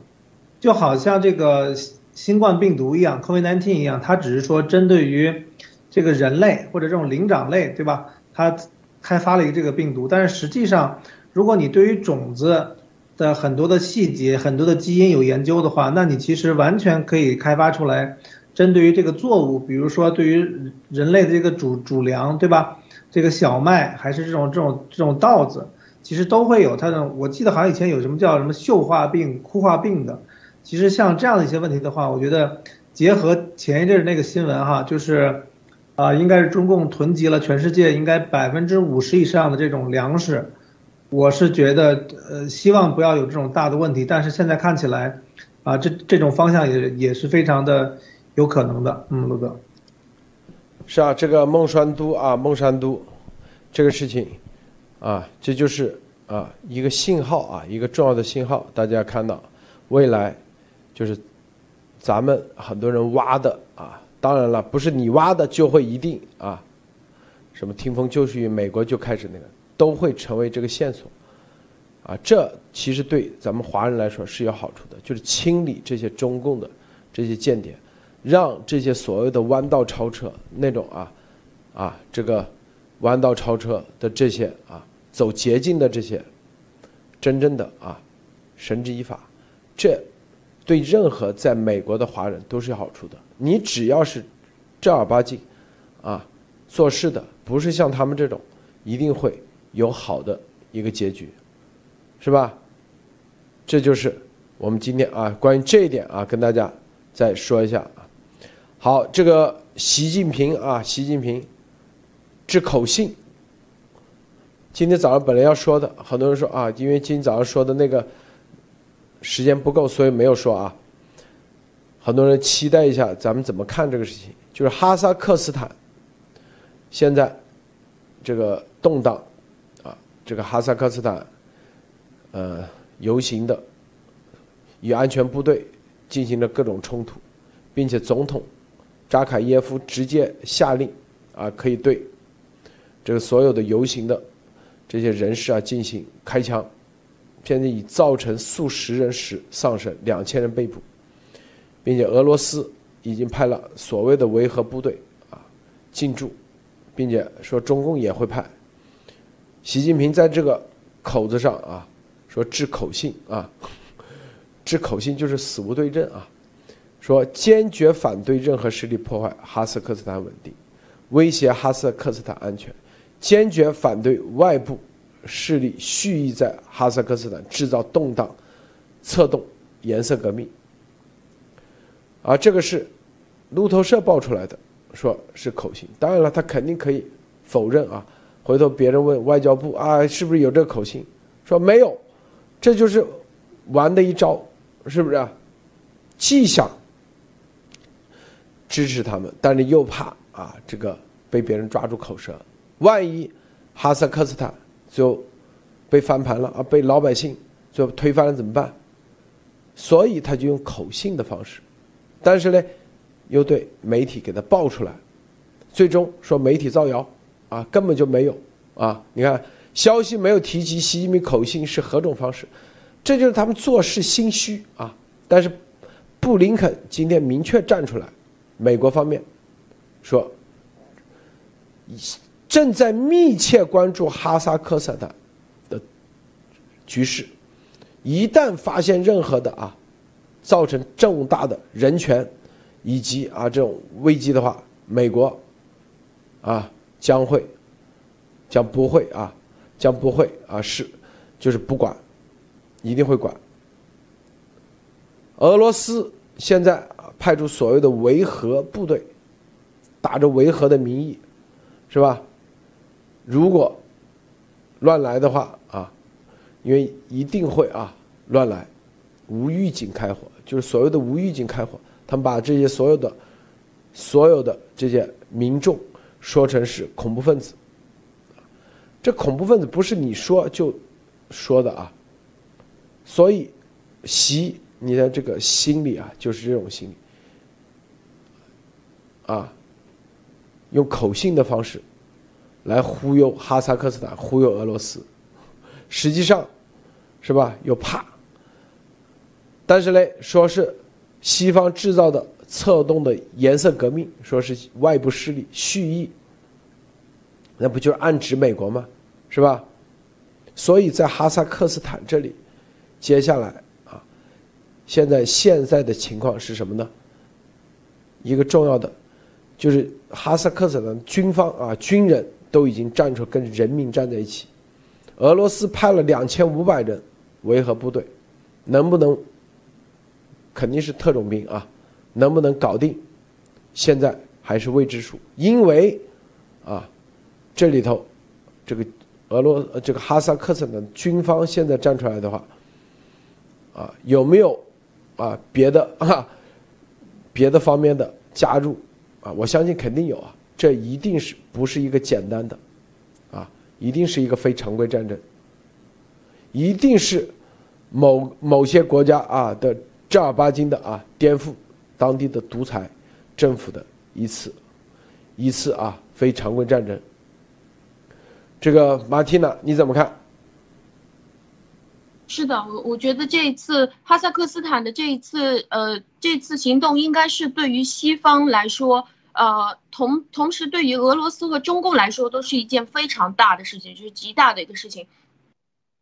就好像这个新冠病毒一样，COVID-19 一样，它只是说针对于这个人类或者这种灵长类，对吧？它开发了一个这个病毒，但是实际上，如果你对于种子的很多的细节、很多的基因有研究的话，那你其实完全可以开发出来，针对于这个作物，比如说对于人类的这个主主粮，对吧？这个小麦还是这种这种这种稻子。其实都会有它的，我记得好像以前有什么叫什么锈化病、枯化病的。其实像这样的一些问题的话，我觉得结合前一阵那个新闻哈，就是啊，应该是中共囤积了全世界应该百分之五十以上的这种粮食。我是觉得呃，希望不要有这种大的问题，但是现在看起来啊，这这种方向也也是非常的有可能的。嗯，陆哥，是啊，这个孟山都啊，孟山都这个事情。啊，这就是啊一个信号啊，一个重要的信号。大家看到，未来就是咱们很多人挖的啊当然了，不是你挖的就会一定啊，什么听风就是雨，美国就开始那个，都会成为这个线索，啊，这其实对咱们华人来说是有好处的，就是清理这些中共的这些间谍，让这些所谓的弯道超车那种啊，啊，这个弯道超车的这些啊，走捷径的这些，真正的啊，绳之以法，这对任何在美国的华人都是有好处的。你只要是正儿八经，啊，做事的不是像他们这种，一定会有好的一个结局，是吧？这就是我们今天啊，关于这一点啊，跟大家再说一下。好，这个习近平啊，习近平之口信，今天早上本来要说的，很多人说啊，因为今天早上说的那个时间不够，所以没有说啊。很多人期待一下，咱们怎么看这个事情？就是哈萨克斯坦现在这个动荡啊，这个哈萨克斯坦呃游行的与安全部队进行了各种冲突，并且总统扎卡耶夫直接下令啊，可以对这个所有的游行的这些人士啊进行开枪，现在已造成数十人死丧生，两千人被捕。并且俄罗斯已经派了所谓的维和部队啊进驻，并且说中共也会派。习近平在这个口子上啊说致口信啊，致口信就是死无对证啊，说坚决反对任何势力破坏哈萨克斯坦稳定，威胁哈萨克斯坦安全，坚决反对外部势力蓄意在哈萨克斯坦制造动荡、策动颜色革命。啊，这个是路透社爆出来的，说是口信。当然了，他肯定可以否认啊。回头别人问外交部啊，是不是有这个口信？说没有，这就是玩的一招，是不是？啊既想支持他们，但是又怕啊，这个被别人抓住口舌。万一哈萨克斯坦就被翻盘了啊，被老百姓就推翻了怎么办？所以他就用口信的方式。但是呢，又对媒体给他爆出来，最终说媒体造谣，啊，根本就没有啊！你看消息没有提及习近平口信是何种方式，这就是他们做事心虚啊！但是布林肯今天明确站出来，美国方面说正在密切关注哈萨克斯坦的局势，一旦发现任何的啊。造成重大的人权以及啊这种危机的话，美国啊将会将不会啊将不会啊是就是不管，一定会管。俄罗斯现在派出所谓的维和部队，打着维和的名义，是吧？如果乱来的话啊，因为一定会啊乱来，无预警开火。就是所谓的无预警开火，他们把这些所有的、所有的这些民众说成是恐怖分子。这恐怖分子不是你说就说的啊，所以习你的这个心理啊，就是这种心理啊，用口信的方式来忽悠哈萨克斯坦、忽悠俄罗斯，实际上是吧？又怕。但是呢，说是西方制造的策动的颜色革命，说是外部势力蓄意，那不就是暗指美国吗？是吧？所以在哈萨克斯坦这里，接下来啊，现在现在的情况是什么呢？一个重要的就是哈萨克斯坦军方啊，军人都已经站出跟人民站在一起，俄罗斯派了两千五百人维和部队，能不能？肯定是特种兵啊，能不能搞定？现在还是未知数。因为啊，这里头这个俄罗这个哈萨克斯坦军方现在站出来的话，啊，有没有啊别的啊别的方面的加入我相信肯定有啊。这一定是不是一个简单的啊？一定是一个非常规战争，一定是某某些国家啊的。正儿八经的啊，颠覆当地的独裁政府的一次一次啊非常规战争。这个马蒂娜你怎么看？是的，我我觉得这一次哈萨克斯坦的这一次呃这次行动应该是对于西方来说，呃同同时对于俄罗斯和中共来说都是一件非常大的事情，就是极大的一个事情。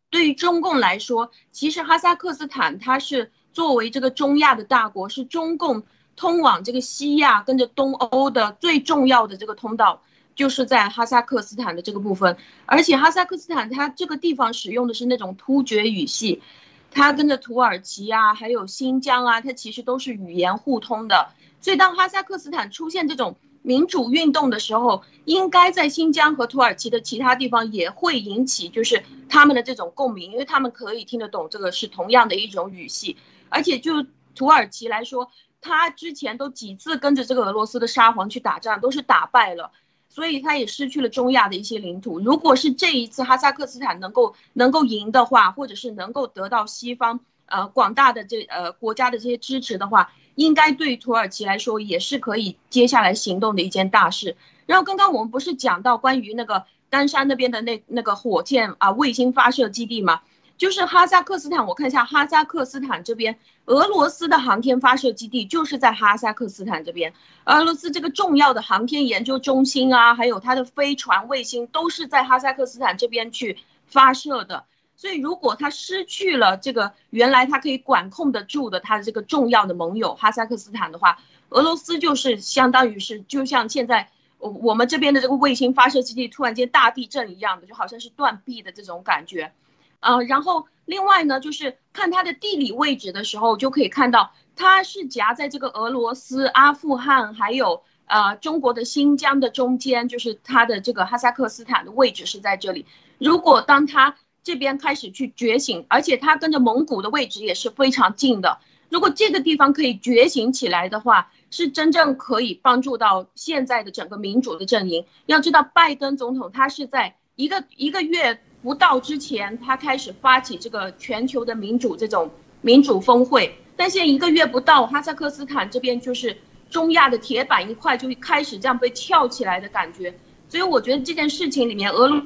对于中共来说，其实哈萨克斯坦它是作为这个中亚的大国，是中共通往这个西亚跟着东欧的最重要的这个通道。就是在哈萨克斯坦的这个部分，而且哈萨克斯坦它这个地方使用的是那种突厥语系，它跟着土耳其啊，还有新疆啊，它其实都是语言互通的。所以当哈萨克斯坦出现这种民主运动的时候，应该在新疆和土耳其的其他地方也会引起就是他们的这种共鸣，因为他们可以听得懂这个是同样的一种语系。而且就土耳其来说，他之前都几次跟着这个俄罗斯的沙皇去打仗，都是打败了。所以他也失去了中亚的一些领土。如果是这一次哈萨克斯坦能够能够赢的话，或者是能够得到西方呃广大的这呃国家的这些支持的话，应该对土耳其来说也是可以接下来行动的一件大事。然后刚刚我们不是讲到关于那个丹山那边的那那个火箭啊卫星发射基地吗？就是哈萨克斯坦，我看一下哈萨克斯坦这边，俄罗斯的航天发射基地就是在哈萨克斯坦这边，俄罗斯这个重要的航天研究中心啊，还有它的飞船、卫星都是在哈萨克斯坦这边去发射的。所以如果他失去了这个原来他可以管控得住的他的这个重要的盟友哈萨克斯坦的话，俄罗斯就是相当于是就像现在我我们这边的这个卫星发射基地突然间大地震一样的，就好像是断臂的这种感觉。呃，然后另外呢，就是看它的地理位置的时候，就可以看到它是夹在这个俄罗斯、阿富汗还有呃中国的新疆的中间，就是它的这个哈萨克斯坦的位置是在这里。如果当它这边开始去觉醒，而且它跟着蒙古的位置也是非常近的，如果这个地方可以觉醒起来的话，是真正可以帮助到现在的整个民主的阵营。要知道，拜登总统他是在一个一个月。不到之前，他开始发起这个全球的民主这种民主峰会，但现在一个月不到，哈萨克斯坦这边就是中亚的铁板一块，就开始这样被跳起来的感觉。所以我觉得这件事情里面，俄罗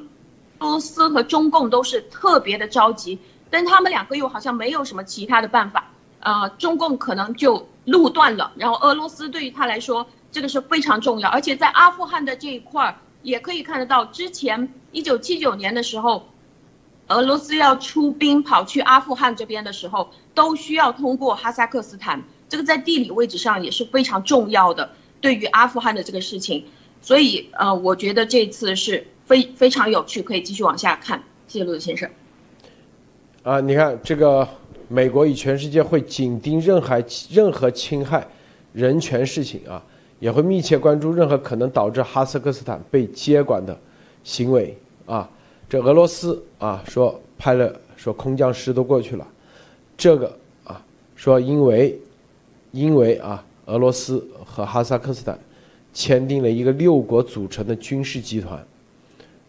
俄罗斯和中共都是特别的着急，但他们两个又好像没有什么其他的办法。呃，中共可能就路断了，然后俄罗斯对于他来说这个是非常重要，而且在阿富汗的这一块儿。也可以看得到，之前一九七九年的时候，俄罗斯要出兵跑去阿富汗这边的时候，都需要通过哈萨克斯坦，这个在地理位置上也是非常重要的，对于阿富汗的这个事情。所以，呃，我觉得这次是非非常有趣，可以继续往下看。谢谢陆子先生。啊，你看这个，美国与全世界会紧盯任何任何侵害人权事情啊。也会密切关注任何可能导致哈萨克斯坦被接管的行为啊！这俄罗斯啊说派了说空降师都过去了，这个啊说因为因为啊俄罗斯和哈萨克斯坦签订了一个六国组成的军事集团，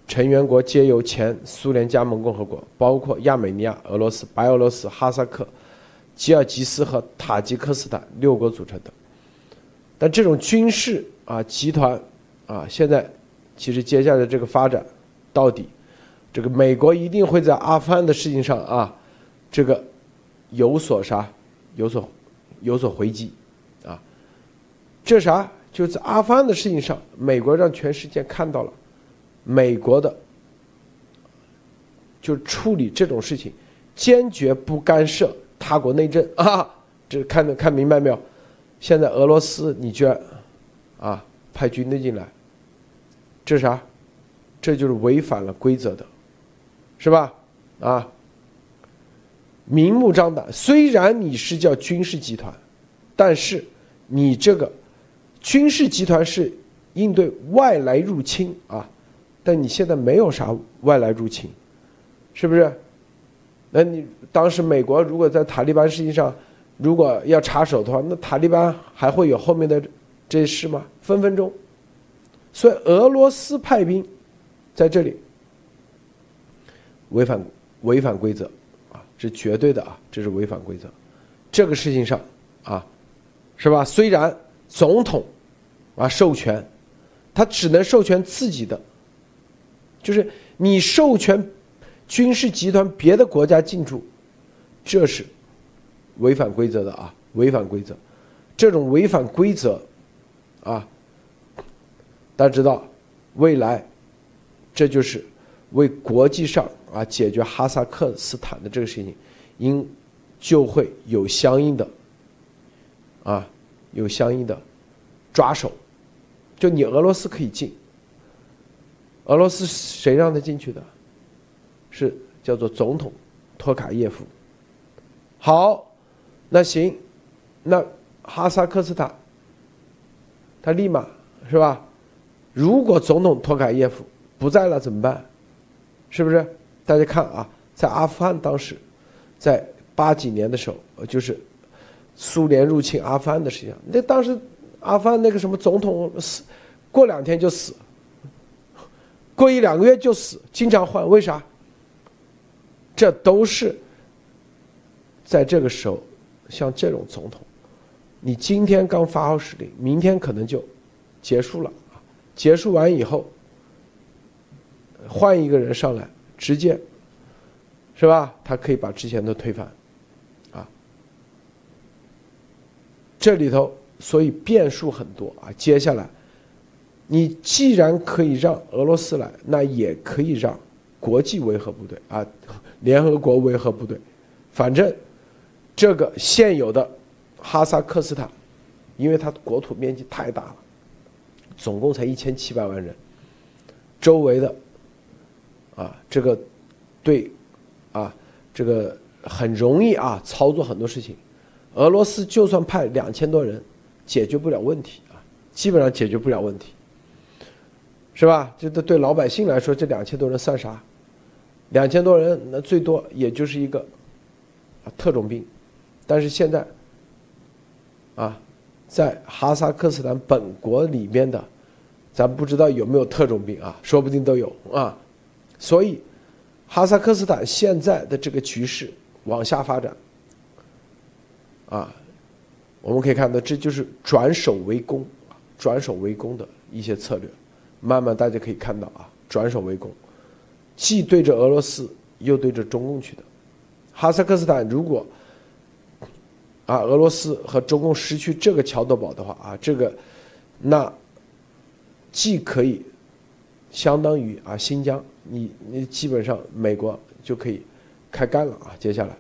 成员国皆由前苏联加盟共和国，包括亚美尼亚、俄罗斯、白俄罗斯、哈萨克、吉尔吉斯和塔吉克斯坦六国组成的。但这种军事啊集团啊，现在其实接下来这个发展，到底这个美国一定会在阿富汗的事情上啊，这个有所啥，有所有所回击啊。这啥？就在阿富汗的事情上，美国让全世界看到了美国的，就处理这种事情，坚决不干涉他国内政 [laughs] 啊。这看的看明白没有？现在俄罗斯，你居然，啊，派军队进来，这啥？这就是违反了规则的，是吧？啊，明目张胆。虽然你是叫军事集团，但是你这个军事集团是应对外来入侵啊，但你现在没有啥外来入侵，是不是？那你当时美国如果在塔利班事情上。如果要插手的话，那塔利班还会有后面的这些事吗？分分钟。所以俄罗斯派兵在这里违反违反规则啊，是绝对的啊，这是违反规则。这个事情上啊，是吧？虽然总统啊授权，他只能授权自己的，就是你授权军事集团别的国家进驻，这是违反规则的啊，违反规则，这种违反规则啊，大家知道，未来这就是为国际上啊解决哈萨克斯坦的这个事情，应就会有相应的啊有相应的抓手。就你俄罗斯可以进，俄罗斯谁让他进去的？是叫做总统托卡耶夫。好，那行，那哈萨克斯坦，他立马是吧？如果总统托卡耶夫不在了怎么办？是不是？大家看啊，在阿富汗当时，在八几年的时候，就是苏联入侵阿富汗的事情，那当时。阿富汗那个什么总统死，过两天就死，过一两个月就死，经常换，为啥？这都是在这个时候，像这种总统，你今天刚发号施令，明天可能就结束了结束完以后，换一个人上来，直接是吧？他可以把之前的推翻，啊，这里头。所以变数很多啊！接下来，你既然可以让俄罗斯来，那也可以让国际维和部队啊，联合国维和部队，反正这个现有的哈萨克斯坦，因为它国土面积太大了，总共才一千七百万人，周围的啊这个对啊这个很容易啊操作很多事情，俄罗斯就算派两千多人。解决不了问题啊，基本上解决不了问题，是吧？这都对老百姓来说，这两千多人算啥？两千多人，那最多也就是一个啊特种兵。但是现在啊，在哈萨克斯坦本国里面的，咱不知道有没有特种兵啊，说不定都有啊。所以，哈萨克斯坦现在的这个局势往下发展啊。我们可以看到，这就是转守为攻转守为攻的一些策略。慢慢大家可以看到啊，转守为攻，既对着俄罗斯，又对着中共去的。哈萨克斯坦如果啊，俄罗斯和中共失去这个桥头堡的话啊，这个那既可以相当于啊新疆，你你基本上美国就可以开干了啊。接下来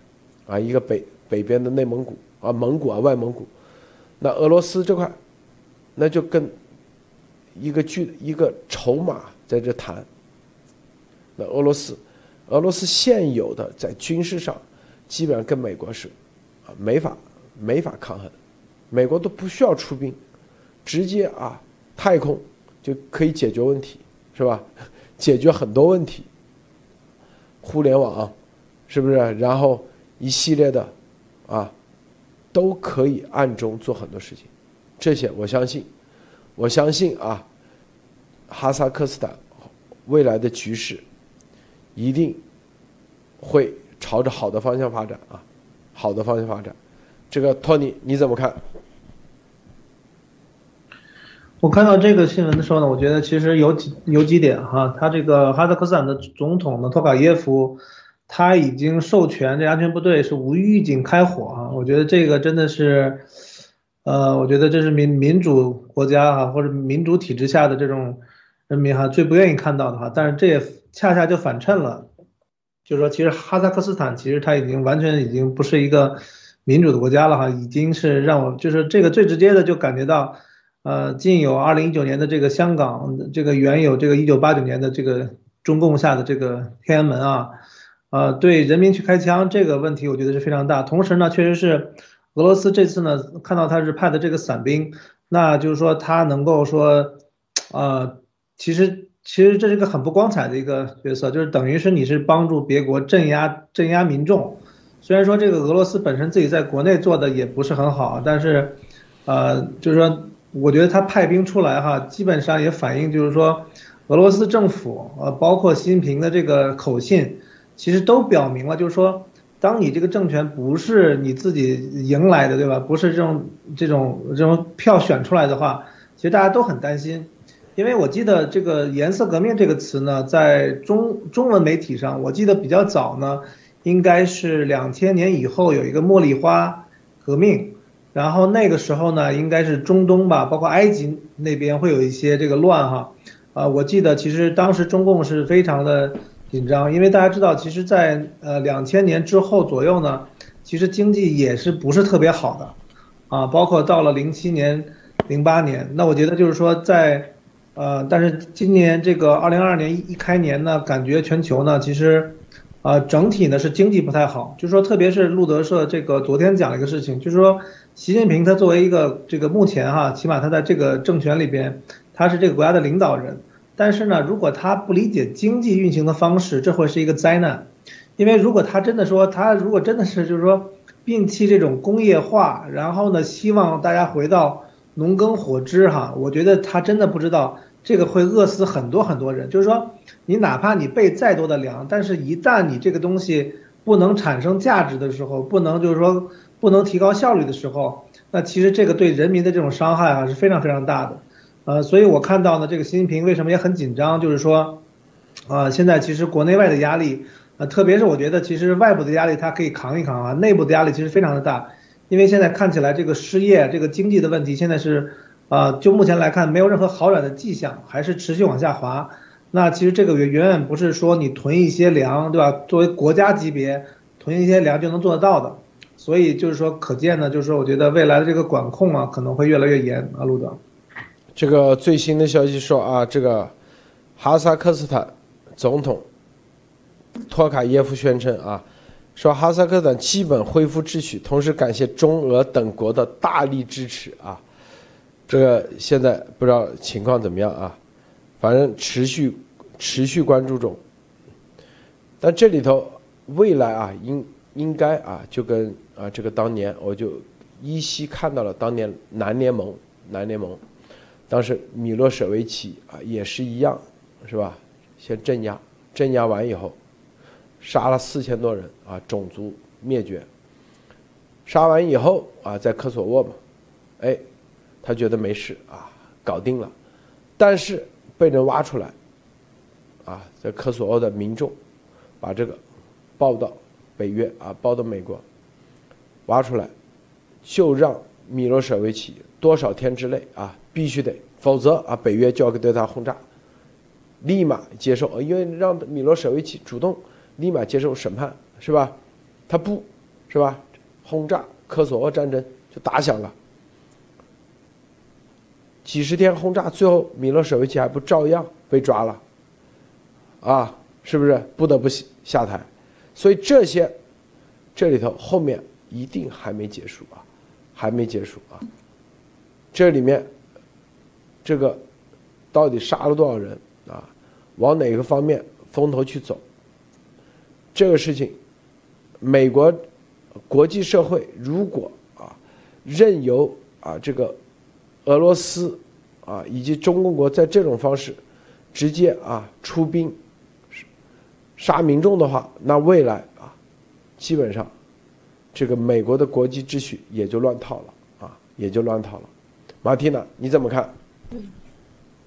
啊，一个北北边的内蒙古。啊，蒙古啊，外蒙古，那俄罗斯这块，那就跟一个巨一个筹码在这谈。那俄罗斯，俄罗斯现有的在军事上，基本上跟美国是啊没法没法抗衡，美国都不需要出兵，直接啊太空就可以解决问题，是吧？[laughs] 解决很多问题，互联网是不是？然后一系列的啊。都可以暗中做很多事情，这些我相信，我相信啊，哈萨克斯坦未来的局势一定会朝着好的方向发展啊，好的方向发展。这个托尼你怎么看？我看到这个新闻的时候呢，我觉得其实有几有几点哈，他这个哈萨克斯坦的总统呢托卡耶夫。他已经授权这安全部队是无预警开火啊！我觉得这个真的是，呃，我觉得这是民民主国家哈或者民主体制下的这种人民哈最不愿意看到的哈。但是这也恰恰就反衬了，就是说其实哈萨克斯坦其实它已经完全已经不是一个民主的国家了哈，已经是让我就是这个最直接的就感觉到，呃，近有二零一九年的这个香港，这个原有这个一九八九年的这个中共下的这个天安门啊。呃，对人民去开枪这个问题，我觉得是非常大。同时呢，确实是俄罗斯这次呢，看到他是派的这个伞兵，那就是说他能够说，呃，其实其实这是一个很不光彩的一个角色，就是等于是你是帮助别国镇压镇压民众。虽然说这个俄罗斯本身自己在国内做的也不是很好，但是，呃，就是说，我觉得他派兵出来哈，基本上也反映就是说，俄罗斯政府呃，包括习近平的这个口信。其实都表明了，就是说，当你这个政权不是你自己赢来的，对吧？不是这种这种这种票选出来的话，其其实大家都很担心，因为我记得这个颜色革命这个词呢，在中中文媒体上，我记得比较早呢，应该是两千年以后有一个茉莉花革命，然后那个时候呢，应该是中东吧，包括埃及那边会有一些这个乱哈，啊，我记得其实当时中共是非常的紧张，因为大家知道，其实，在呃两千年之后左右呢，其实经济也是不是特别好的，啊，包括到了零七年。零八年，那我觉得就是说，在，呃，但是今年这个二零二二年一开年呢，感觉全球呢，其实，呃，整体呢是经济不太好。就是说，特别是路德社这个昨天讲了一个事情，就是说，习近平他作为一个这个目前哈，起码他在这个政权里边，他是这个国家的领导人。但是呢，如果他不理解经济运行的方式，这会是一个灾难。因为如果他真的说，他如果真的是就是说摒弃这种工业化，然后呢，希望大家回到。农耕火织哈，我觉得他真的不知道这个会饿死很多很多人。就是说，你哪怕你备再多的粮，但是一旦你这个东西不能产生价值的时候，不能就是说不能提高效率的时候，那其实这个对人民的这种伤害啊是非常非常大的。呃，所以我看到呢，这个习近平为什么也很紧张，就是说，啊，现在其实国内外的压力，呃，特别是我觉得其实外部的压力他可以扛一扛啊，内部的压力其实非常的大。因为现在看起来，这个失业、这个经济的问题，现在是，啊，就目前来看，没有任何好转的迹象，还是持续往下滑。那其实这个远远不是说你囤一些粮，对吧？作为国家级别囤一些粮就能做得到的。所以就是说，可见呢，就是说，我觉得未来的这个管控啊，可能会越来越严啊，路德。这个最新的消息说啊，这个哈萨克斯坦总统托卡耶夫宣称啊。说哈萨克斯坦基本恢复秩序，同时感谢中俄等国的大力支持啊！这个现在不知道情况怎么样啊，反正持续持续关注中。但这里头未来啊，应应该啊，就跟啊这个当年我就依稀看到了当年南联盟南联盟，当时米洛舍维奇啊也是一样，是吧？先镇压，镇压完以后。杀了四千多人啊，种族灭绝。杀完以后啊，在科索沃嘛，哎，他觉得没事啊，搞定了。但是被人挖出来，啊，在科索沃的民众把这个报到北约啊，报到美国，挖出来，就让米洛舍维奇多少天之内啊，必须得，否则啊，北约就要对他轰炸，立马接受，因为让米洛舍维奇主动。立马接受审判，是吧？他不，是吧？轰炸科索沃战争就打响了，几十天轰炸，最后米洛舍维奇还不照样被抓了，啊，是不是不得不下台？所以这些，这里头后面一定还没结束啊，还没结束啊。这里面，这个到底杀了多少人啊？往哪个方面风头去走？这个事情，美国国际社会如果啊任由啊这个俄罗斯啊以及中共国在这种方式直接啊出兵杀民众的话，那未来啊基本上这个美国的国际秩序也就乱套了啊也就乱套了。马蒂娜，你怎么看？嗯，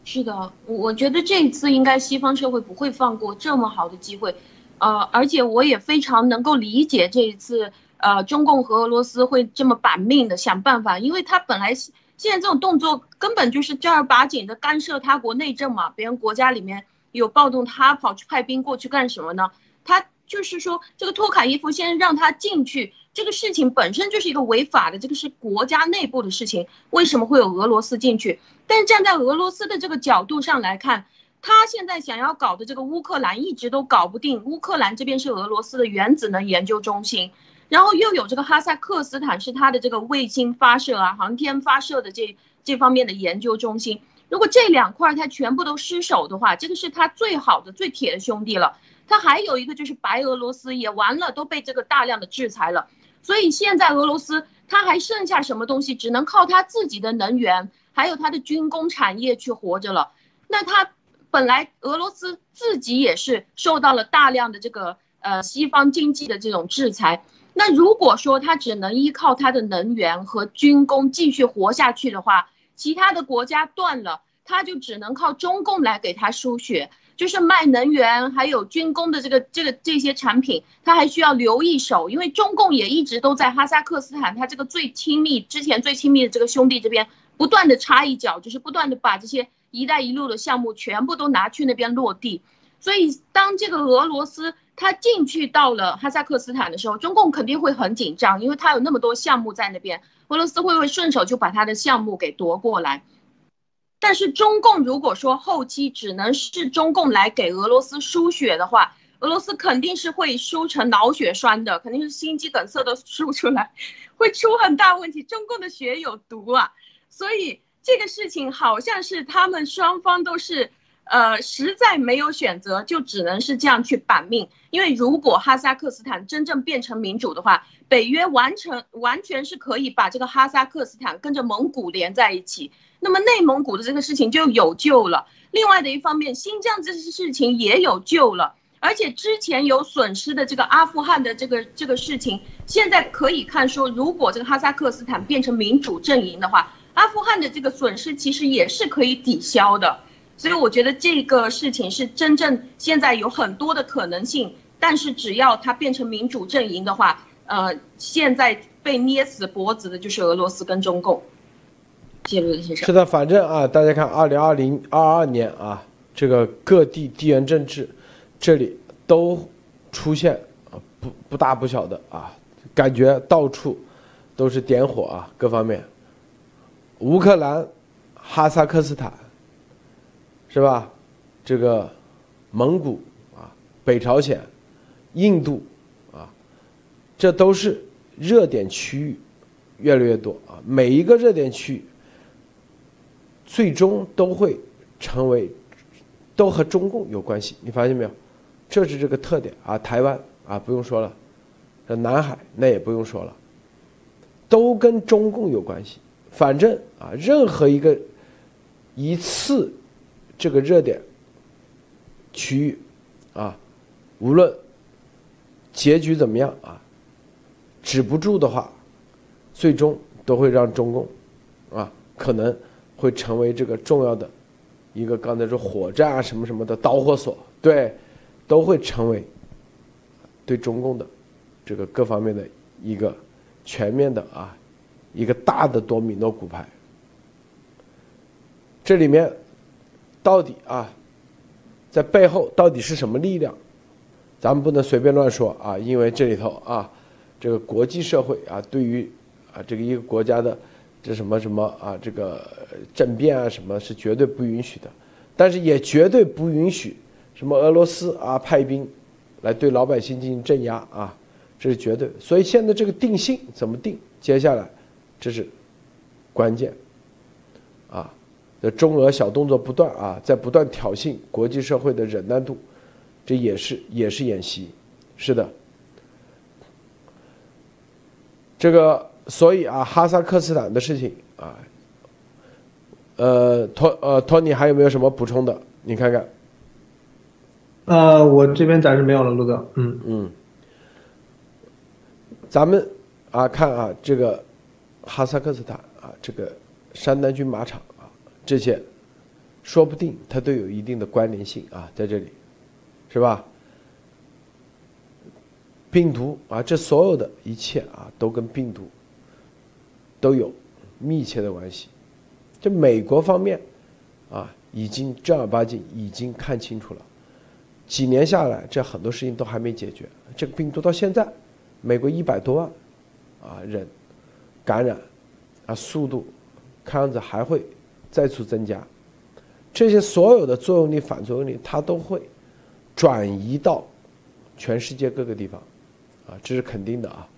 是的，我觉得这一次应该西方社会不会放过这么好的机会。呃，而且我也非常能够理解这一次，呃，中共和俄罗斯会这么板命的想办法，因为他本来现在这种动作根本就是正儿八经的干涉他国内政嘛，别人国家里面有暴动，他跑去派兵过去干什么呢？他就是说这个托卡耶夫先让他进去，这个事情本身就是一个违法的，这个是国家内部的事情，为什么会有俄罗斯进去？但是站在俄罗斯的这个角度上来看。他现在想要搞的这个乌克兰一直都搞不定。乌克兰这边是俄罗斯的原子能研究中心，然后又有这个哈萨克斯坦是他的这个卫星发射啊、航天发射的这这方面的研究中心。如果这两块他全部都失守的话，这个是他最好的、最铁的兄弟了。他还有一个就是白俄罗斯也完了，都被这个大量的制裁了。所以现在俄罗斯他还剩下什么东西？只能靠他自己的能源，还有他的军工产业去活着了。那他。本来俄罗斯自己也是受到了大量的这个呃西方经济的这种制裁，那如果说他只能依靠他的能源和军工继续活下去的话，其他的国家断了，他就只能靠中共来给他输血，就是卖能源还有军工的这个这个这些产品，他还需要留一手，因为中共也一直都在哈萨克斯坦，他这个最亲密之前最亲密的这个兄弟这边不断的插一脚，就是不断的把这些“一带一路”的项目全部都拿去那边落地，所以当这个俄罗斯。他进去到了哈萨克斯坦的时候，中共肯定会很紧张，因为他有那么多项目在那边，俄罗斯会不会顺手就把他的项目给夺过来？但是中共如果说后期只能是中共来给俄罗斯输血的话，俄罗斯肯定是会输成脑血栓的，肯定是心肌梗塞都输出来，[laughs] 会出很大问题。中共的血有毒啊，所以这个事情好像是他们双方都是。呃，实在没有选择，就只能是这样去板命。因为如果哈萨克斯坦真正变成民主的话，北约完成完全是可以把这个哈萨克斯坦跟着蒙古连在一起，那么内蒙古的这个事情就有救了。另外的一方面，新疆这些事情也有救了，而且之前有损失的这个阿富汗的这个这个事情，现在可以看说，如果这个哈萨克斯坦变成民主阵营的话，阿富汗的这个损失其实也是可以抵消的。所以我觉得这个事情是真正现在有很多的可能性，但是只要它变成民主阵营的话，呃，现在被捏死脖子的就是俄罗斯跟中共。谢陆先生。是的，反正啊，大家看，二零二零二二年啊，这个各地地缘政治，这里都出现啊不不大不小的啊，感觉到处都是点火啊，各方面，乌克兰、哈萨克斯坦。是吧？这个蒙古啊，北朝鲜、印度啊，这都是热点区域，越来越多啊。每一个热点区域，最终都会成为，都和中共有关系。你发现没有？这是这个特点啊。台湾啊，不用说了，这南海那也不用说了，都跟中共有关系。反正啊，任何一个一次。这个热点区域啊，无论结局怎么样啊，止不住的话，最终都会让中共啊，可能会成为这个重要的一个刚才说火战啊什么什么的导火索，对，都会成为对中共的这个各方面的一个全面的啊一个大的多米诺骨牌，这里面。到底啊，在背后到底是什么力量？咱们不能随便乱说啊，因为这里头啊，这个国际社会啊，对于啊这个一个国家的这什么什么啊，这个政变啊，什么是绝对不允许的，但是也绝对不允许什么俄罗斯啊派兵来对老百姓进行镇压啊，这是绝对。所以现在这个定性怎么定？接下来这是关键啊。的中俄小动作不断啊，在不断挑衅国际社会的忍耐度，这也是也是演习，是的。这个所以啊，哈萨克斯坦的事情啊，呃，托呃托尼还有没有什么补充的？你看看。呃，我这边暂时没有了，陆哥。嗯嗯。咱们啊，看啊，这个哈萨克斯坦啊，这个山丹军马场。这些，说不定它都有一定的关联性啊，在这里，是吧？病毒啊，这所有的一切啊，都跟病毒都有密切的关系。这美国方面啊，已经正儿八经已经看清楚了。几年下来，这很多事情都还没解决。这个病毒到现在，美国一百多万啊人感染啊，速度看样子还会。再次增加，这些所有的作用力、反作用力，它都会转移到全世界各个地方，啊，这是肯定的啊。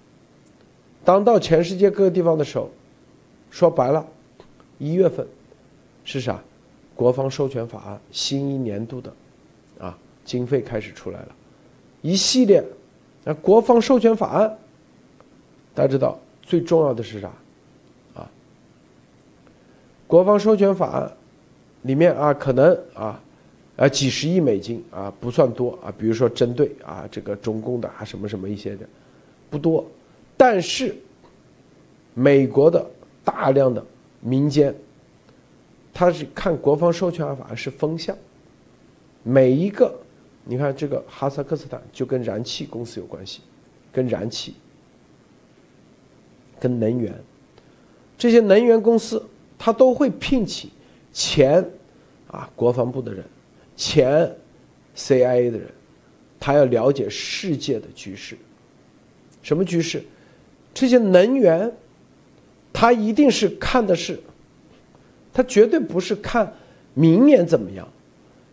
当到全世界各个地方的时候，说白了，一月份是啥？国防授权法案新一年度的啊经费开始出来了，一系列那国防授权法案，大家知道最重要的是啥？国防授权法案里面啊，可能啊，呃，几十亿美金啊，不算多啊。比如说针对啊这个中共的啊什么什么一些的，不多。但是美国的大量的民间他是看国防授权法案是风向，每一个，你看这个哈萨克斯坦就跟燃气公司有关系，跟燃气，跟能源，这些能源公司他都会聘请前啊国防部的人，前 CIA 的人，他要了解世界的局势，什么局势？这些能源，他一定是看的是。他绝对不是看明年怎么样，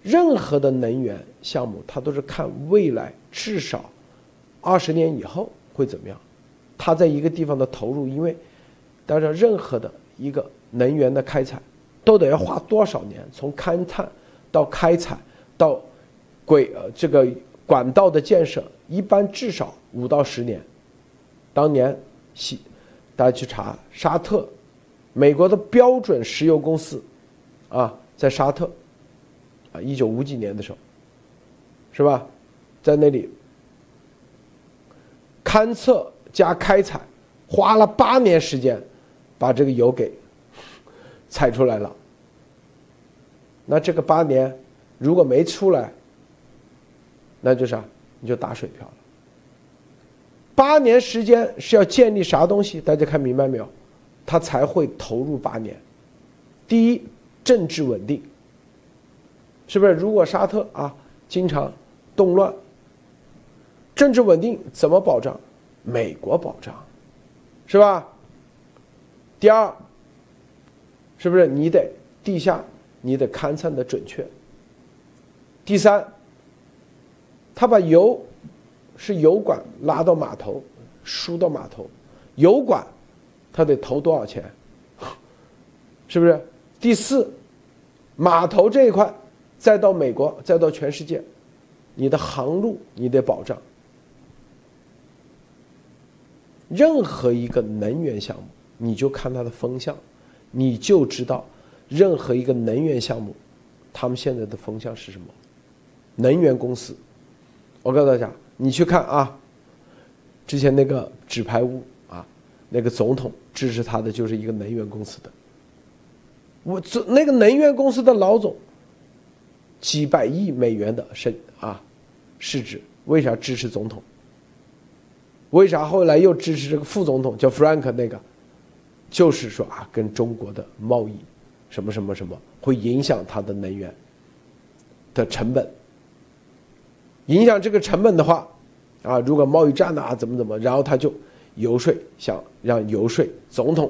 任何的能源项目，他都是看未来至少二十年以后会怎么样。他在一个地方的投入，因为当然任何的一个能源的开采，都得要花多少年，从勘探到开采到轨呃这个管道的建设，一般至少五到十年。当年西，大家去查沙特。美国的标准石油公司，啊，在沙特，啊，一九五几年的时候，是吧，在那里勘测加开采，花了八年时间，把这个油给采出来了。那这个八年如果没出来，那就是啊，你就打水漂了。八年时间是要建立啥东西？大家看明白没有？他才会投入八年。第一，政治稳定，是不是？如果沙特啊经常动乱，政治稳定怎么保障？美国保障，是吧？第二，是不是你得地下你得勘测的准确？第三，他把油是油管拉到码头，输到码头，油管。他得投多少钱？是不是？第四，码头这一块，再到美国，再到全世界，你的航路你得保障。任何一个能源项目，你就看它的风向，你就知道，任何一个能源项目，他们现在的风向是什么？能源公司，我告诉大家，你去看啊，之前那个纸牌屋啊。那个总统支持他的就是一个能源公司的，我这那个能源公司的老总，几百亿美元的身啊市值，为啥支持总统？为啥后来又支持这个副总统叫 Frank 那个？就是说啊，跟中国的贸易什么什么什么会影响它的能源的成本，影响这个成本的话，啊，如果贸易战啊怎么怎么，然后他就。游说想让游说总统，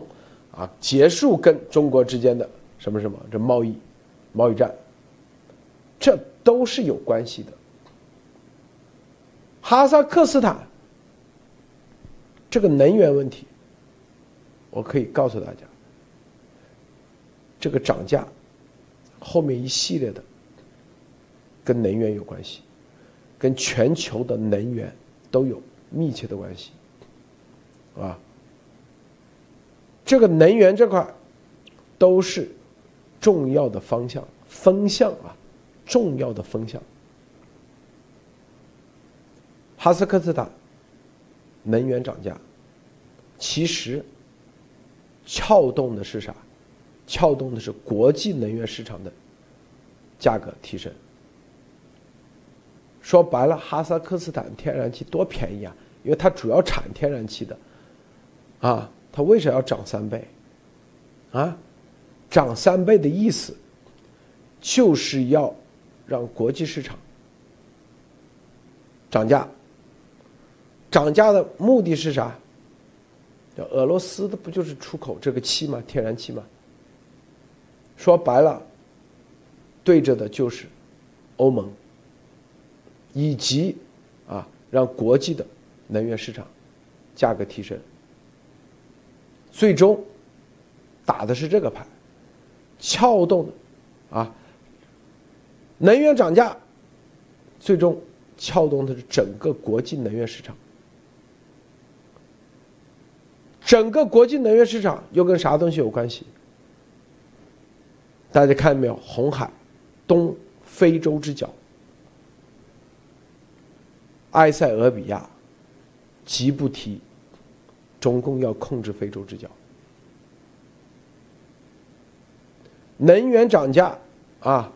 啊，结束跟中国之间的什么什么这贸易，贸易战，这都是有关系的。哈萨克斯坦这个能源问题，我可以告诉大家，这个涨价后面一系列的跟能源有关系，跟全球的能源都有密切的关系。啊，这个能源这块都是重要的方向风向啊，重要的风向。哈萨克斯坦能源涨价，其实撬动的是啥？撬动的是国际能源市场的价格提升。说白了，哈萨克斯坦天然气多便宜啊，因为它主要产天然气的。啊，它为啥要涨三倍？啊，涨三倍的意思，就是要让国际市场涨价。涨价的目的是啥？俄罗斯的不就是出口这个气吗？天然气吗？说白了，对着的就是欧盟，以及啊，让国际的能源市场价格提升。最终打的是这个牌，撬动的啊，能源涨价，最终撬动的是整个国际能源市场。整个国际能源市场又跟啥东西有关系？大家看见没有？红海、东非洲之角、埃塞俄比亚、吉布提。中共要控制非洲之角，能源涨价啊，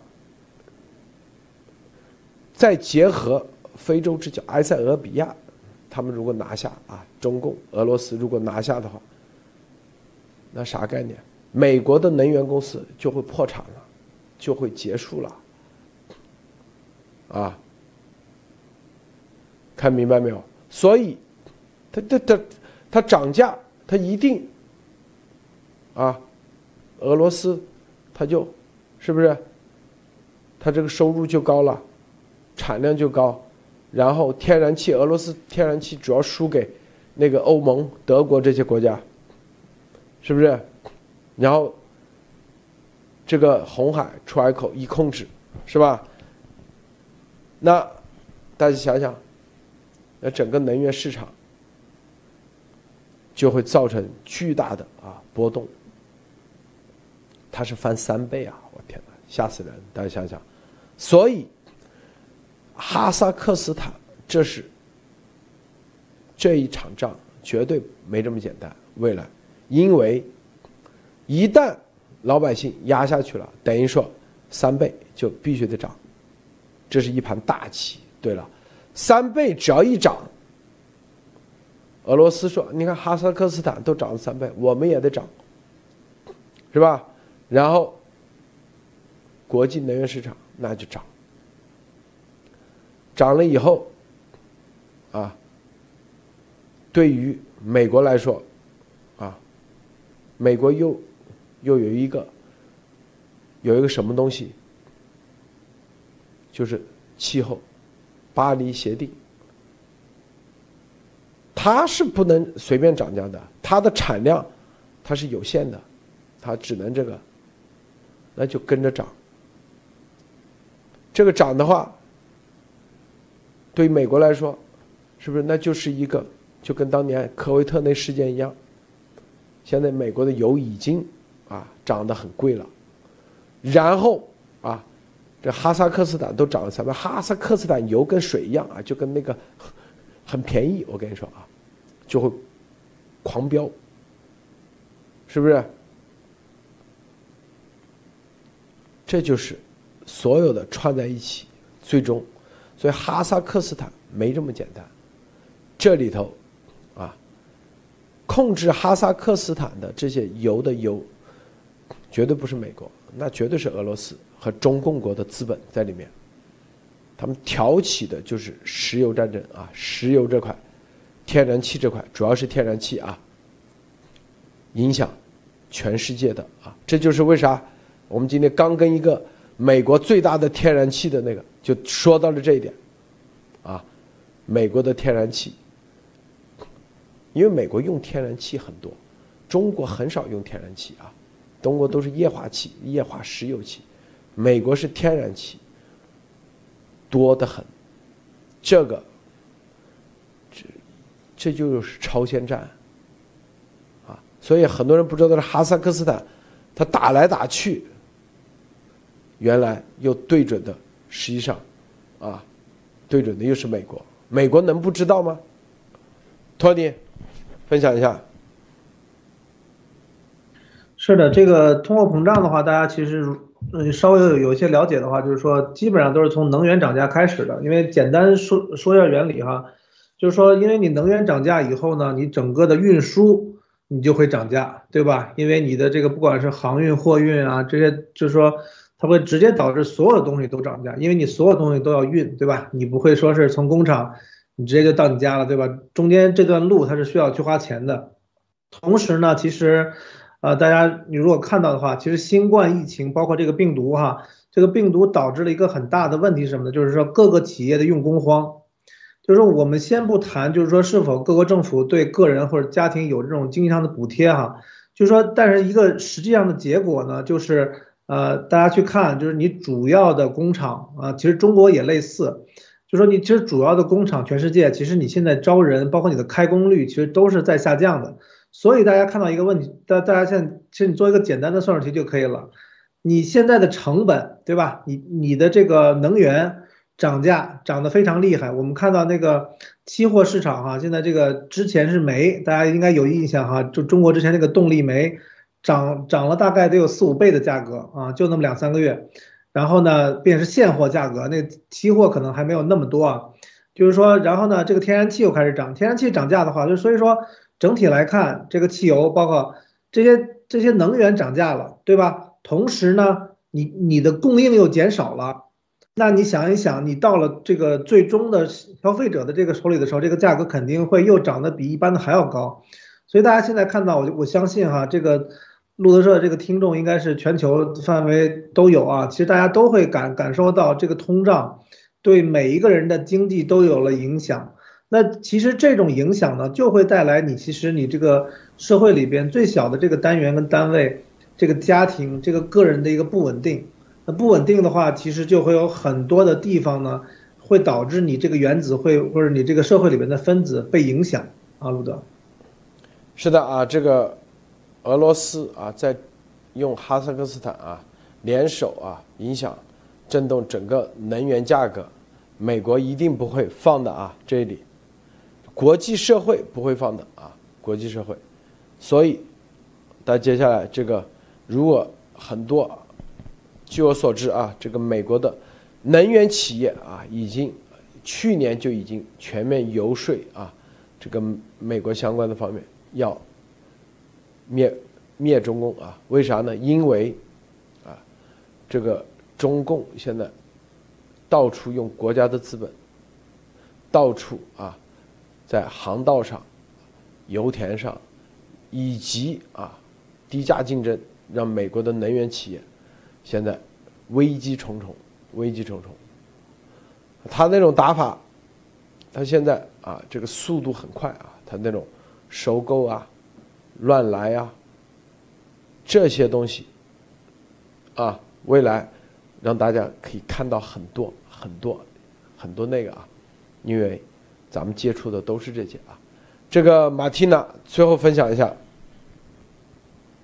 再结合非洲之角埃塞俄比亚，他们如果拿下啊，中共俄罗斯如果拿下的话，那啥概念？美国的能源公司就会破产了，就会结束了，啊，看明白没有？所以，它它它它涨价，它一定啊，俄罗斯，它就是不是？它这个收入就高了，产量就高，然后天然气，俄罗斯天然气主要输给那个欧盟、德国这些国家，是不是？然后，这个红海出海口一控制，是吧？那大家想想，那整个能源市场就会造成巨大的啊波动。它是翻三倍啊！我天哪，吓死人！大家想想，所以哈萨克斯坦这是这一场仗绝对没这么简单。未来，因为。一旦老百姓压下去了，等于说三倍就必须得涨，这是一盘大棋。对了，三倍只要一涨，俄罗斯说：“你看哈萨克斯坦都涨了三倍，我们也得涨，是吧？”然后国际能源市场那就涨，涨了以后，啊，对于美国来说，啊，美国又。又有一个，有一个什么东西，就是气候，巴黎协定，它是不能随便涨价的，它的产量它是有限的，它只能这个，那就跟着涨。这个涨的话，对于美国来说，是不是那就是一个，就跟当年科威特那事件一样，现在美国的油已经。啊，涨得很贵了，然后啊，这哈萨克斯坦都涨了三倍。哈萨克斯坦油跟水一样啊，就跟那个很便宜。我跟你说啊，就会狂飙，是不是？这就是所有的串在一起，最终，所以哈萨克斯坦没这么简单。这里头，控制哈萨克斯坦的这些油的油。绝对不是美国，那绝对是俄罗斯和中共国的资本在里面。他们挑起的就是石油战争啊，石油这块，天然气这块，主要是天然气啊，影响全世界的啊，这就是为啥我们今天刚跟一个美国最大的天然气的那个就说到了这一点，啊，美国的天然气，因为美国用天然气很多，中国很少用天然气啊。中国都是液化气、液化石油气，美国是天然气，多得很。这个，这这就是超限战啊！所以很多人不知道是哈萨克斯坦，他打来打去，原来又对准的，实际上啊，对准的又是美国。美国能不知道吗？托尼，分享一下。是的，这个通货膨胀的话，大家其实嗯稍微有有一些了解的话，就是说基本上都是从能源涨价开始的。因为简单说说一下原理哈，就是说因为你能源涨价以后呢，你整个的运输你就会涨价，对吧？因为你的这个不管是航运、货运啊这些，就是说它会直接导致所有的东西都涨价，因为你所有东西都要运，对吧？你不会说是从工厂你直接就到你家了，对吧？中间这段路它是需要去花钱的。同时呢，其实。呃，大家你如果看到的话，其实新冠疫情包括这个病毒哈，这个病毒导致了一个很大的问题是什么呢？就是说各个企业的用工荒，就是说我们先不谈，就是说是否各个政府对个人或者家庭有这种经济上的补贴哈，就是说，但是一个实际上的结果呢，就是呃，大家去看，就是你主要的工厂啊，其实中国也类似，就说你其实主要的工厂，全世界其实你现在招人，包括你的开工率，其实都是在下降的。所以大家看到一个问题，大大家现在其实你做一个简单的算术题就可以了。你现在的成本，对吧？你你的这个能源涨价涨得非常厉害。我们看到那个期货市场哈，现在这个之前是煤，大家应该有印象哈，就中国之前那个动力煤涨涨了大概得有四五倍的价格啊，就那么两三个月。然后呢，便是现货价格，那期货可能还没有那么多啊。就是说，然后呢，这个天然气又开始涨，天然气涨价的话，就所以说整体来看，这个汽油包括这些这些能源涨价了，对吧？同时呢，你你的供应又减少了，那你想一想，你到了这个最终的消费者的这个手里的时候，这个价格肯定会又涨得比一般的还要高。所以大家现在看到，我我相信哈，这个路德社的这个听众应该是全球范围都有啊。其实大家都会感感受到这个通胀对每一个人的经济都有了影响。那其实这种影响呢，就会带来你其实你这个社会里边最小的这个单元跟单位。这个家庭，这个个人的一个不稳定，那不稳定的话，其实就会有很多的地方呢，会导致你这个原子会或者你这个社会里面的分子被影响啊，路德。是的啊，这个俄罗斯啊，在用哈萨克斯坦啊联手啊，影响震动整个能源价格，美国一定不会放的啊，这里国际社会不会放的啊，国际社会，所以，那接下来这个。如果很多，据我所知啊，这个美国的能源企业啊，已经去年就已经全面游说啊，这个美国相关的方面要灭灭中共啊？为啥呢？因为啊，这个中共现在到处用国家的资本，到处啊，在航道上、油田上，以及啊低价竞争。让美国的能源企业现在危机重重，危机重重。他那种打法，他现在啊，这个速度很快啊，他那种收购啊、乱来啊这些东西啊，未来让大家可以看到很多很多很多那个啊，因为咱们接触的都是这些啊。这个马蒂娜最后分享一下。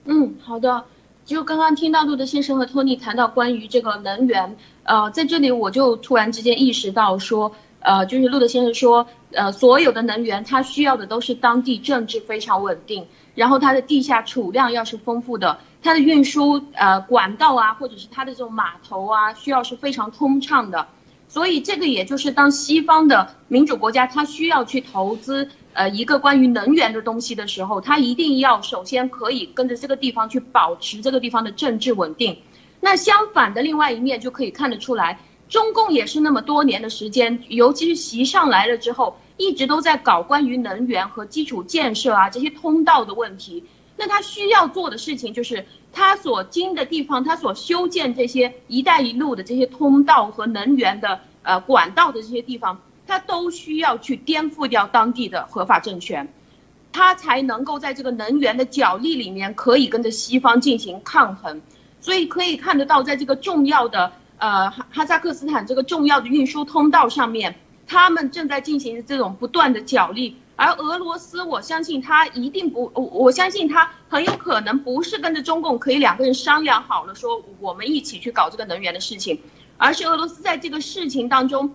嗯，好的。就刚刚听到路德先生和托尼谈到关于这个能源，呃，在这里我就突然之间意识到说，呃，就是路德先生说，呃，所有的能源它需要的都是当地政治非常稳定，然后它的地下储量要是丰富的，它的运输呃管道啊，或者是它的这种码头啊，需要是非常通畅的，所以这个也就是当西方的民主国家它需要去投资。呃，一个关于能源的东西的时候，它一定要首先可以跟着这个地方去保持这个地方的政治稳定。那相反的另外一面就可以看得出来，中共也是那么多年的时间，尤其是习上来了之后，一直都在搞关于能源和基础建设啊这些通道的问题。那他需要做的事情就是，他所经的地方，他所修建这些“一带一路”的这些通道和能源的呃管道的这些地方。他都需要去颠覆掉当地的合法政权，他才能够在这个能源的角力里面可以跟着西方进行抗衡。所以可以看得到，在这个重要的呃哈哈萨克斯坦这个重要的运输通道上面，他们正在进行这种不断的角力。而俄罗斯，我相信他一定不，我我相信他很有可能不是跟着中共可以两个人商量好了说我们一起去搞这个能源的事情，而是俄罗斯在这个事情当中。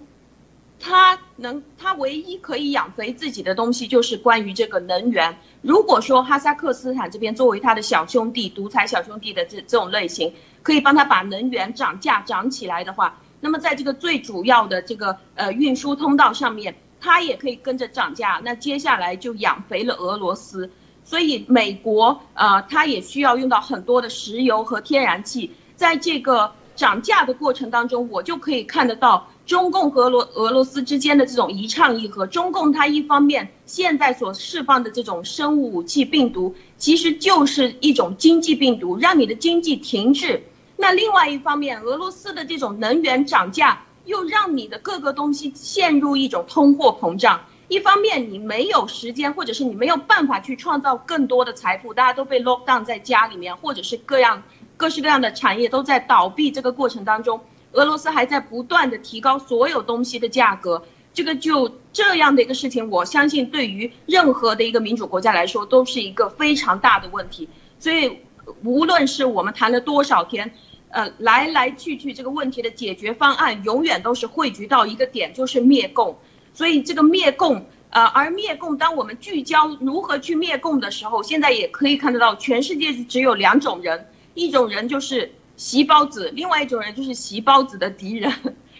他能，他唯一可以养肥自己的东西就是关于这个能源。如果说哈萨克斯坦这边作为他的小兄弟、独裁小兄弟的这这种类型，可以帮他把能源涨价涨起来的话，那么在这个最主要的这个呃运输通道上面，它也可以跟着涨价。那接下来就养肥了俄罗斯。所以美国呃，它也需要用到很多的石油和天然气，在这个涨价的过程当中，我就可以看得到。中共和罗俄罗斯之间的这种一唱一和，中共它一方面现在所释放的这种生物武器病毒，其实就是一种经济病毒，让你的经济停滞。那另外一方面，俄罗斯的这种能源涨价，又让你的各个东西陷入一种通货膨胀。一方面你没有时间，或者是你没有办法去创造更多的财富，大家都被 lock down 在家里面，或者是各样各式各样的产业都在倒闭，这个过程当中。俄罗斯还在不断的提高所有东西的价格，这个就这样的一个事情，我相信对于任何的一个民主国家来说都是一个非常大的问题。所以，无论是我们谈了多少天，呃，来来去去这个问题的解决方案永远都是汇聚到一个点，就是灭共。所以，这个灭共呃，而灭共，当我们聚焦如何去灭共的时候，现在也可以看得到，全世界只有两种人，一种人就是习包子，另外一种人就是习包子的敌人。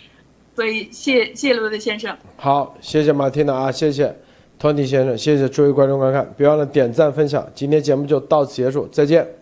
[laughs] 所以，谢谢罗德先生。好，谢谢马蒂娜啊，谢谢托尼先生，谢谢诸位观众观看，别忘了点赞分享。今天节目就到此结束，再见。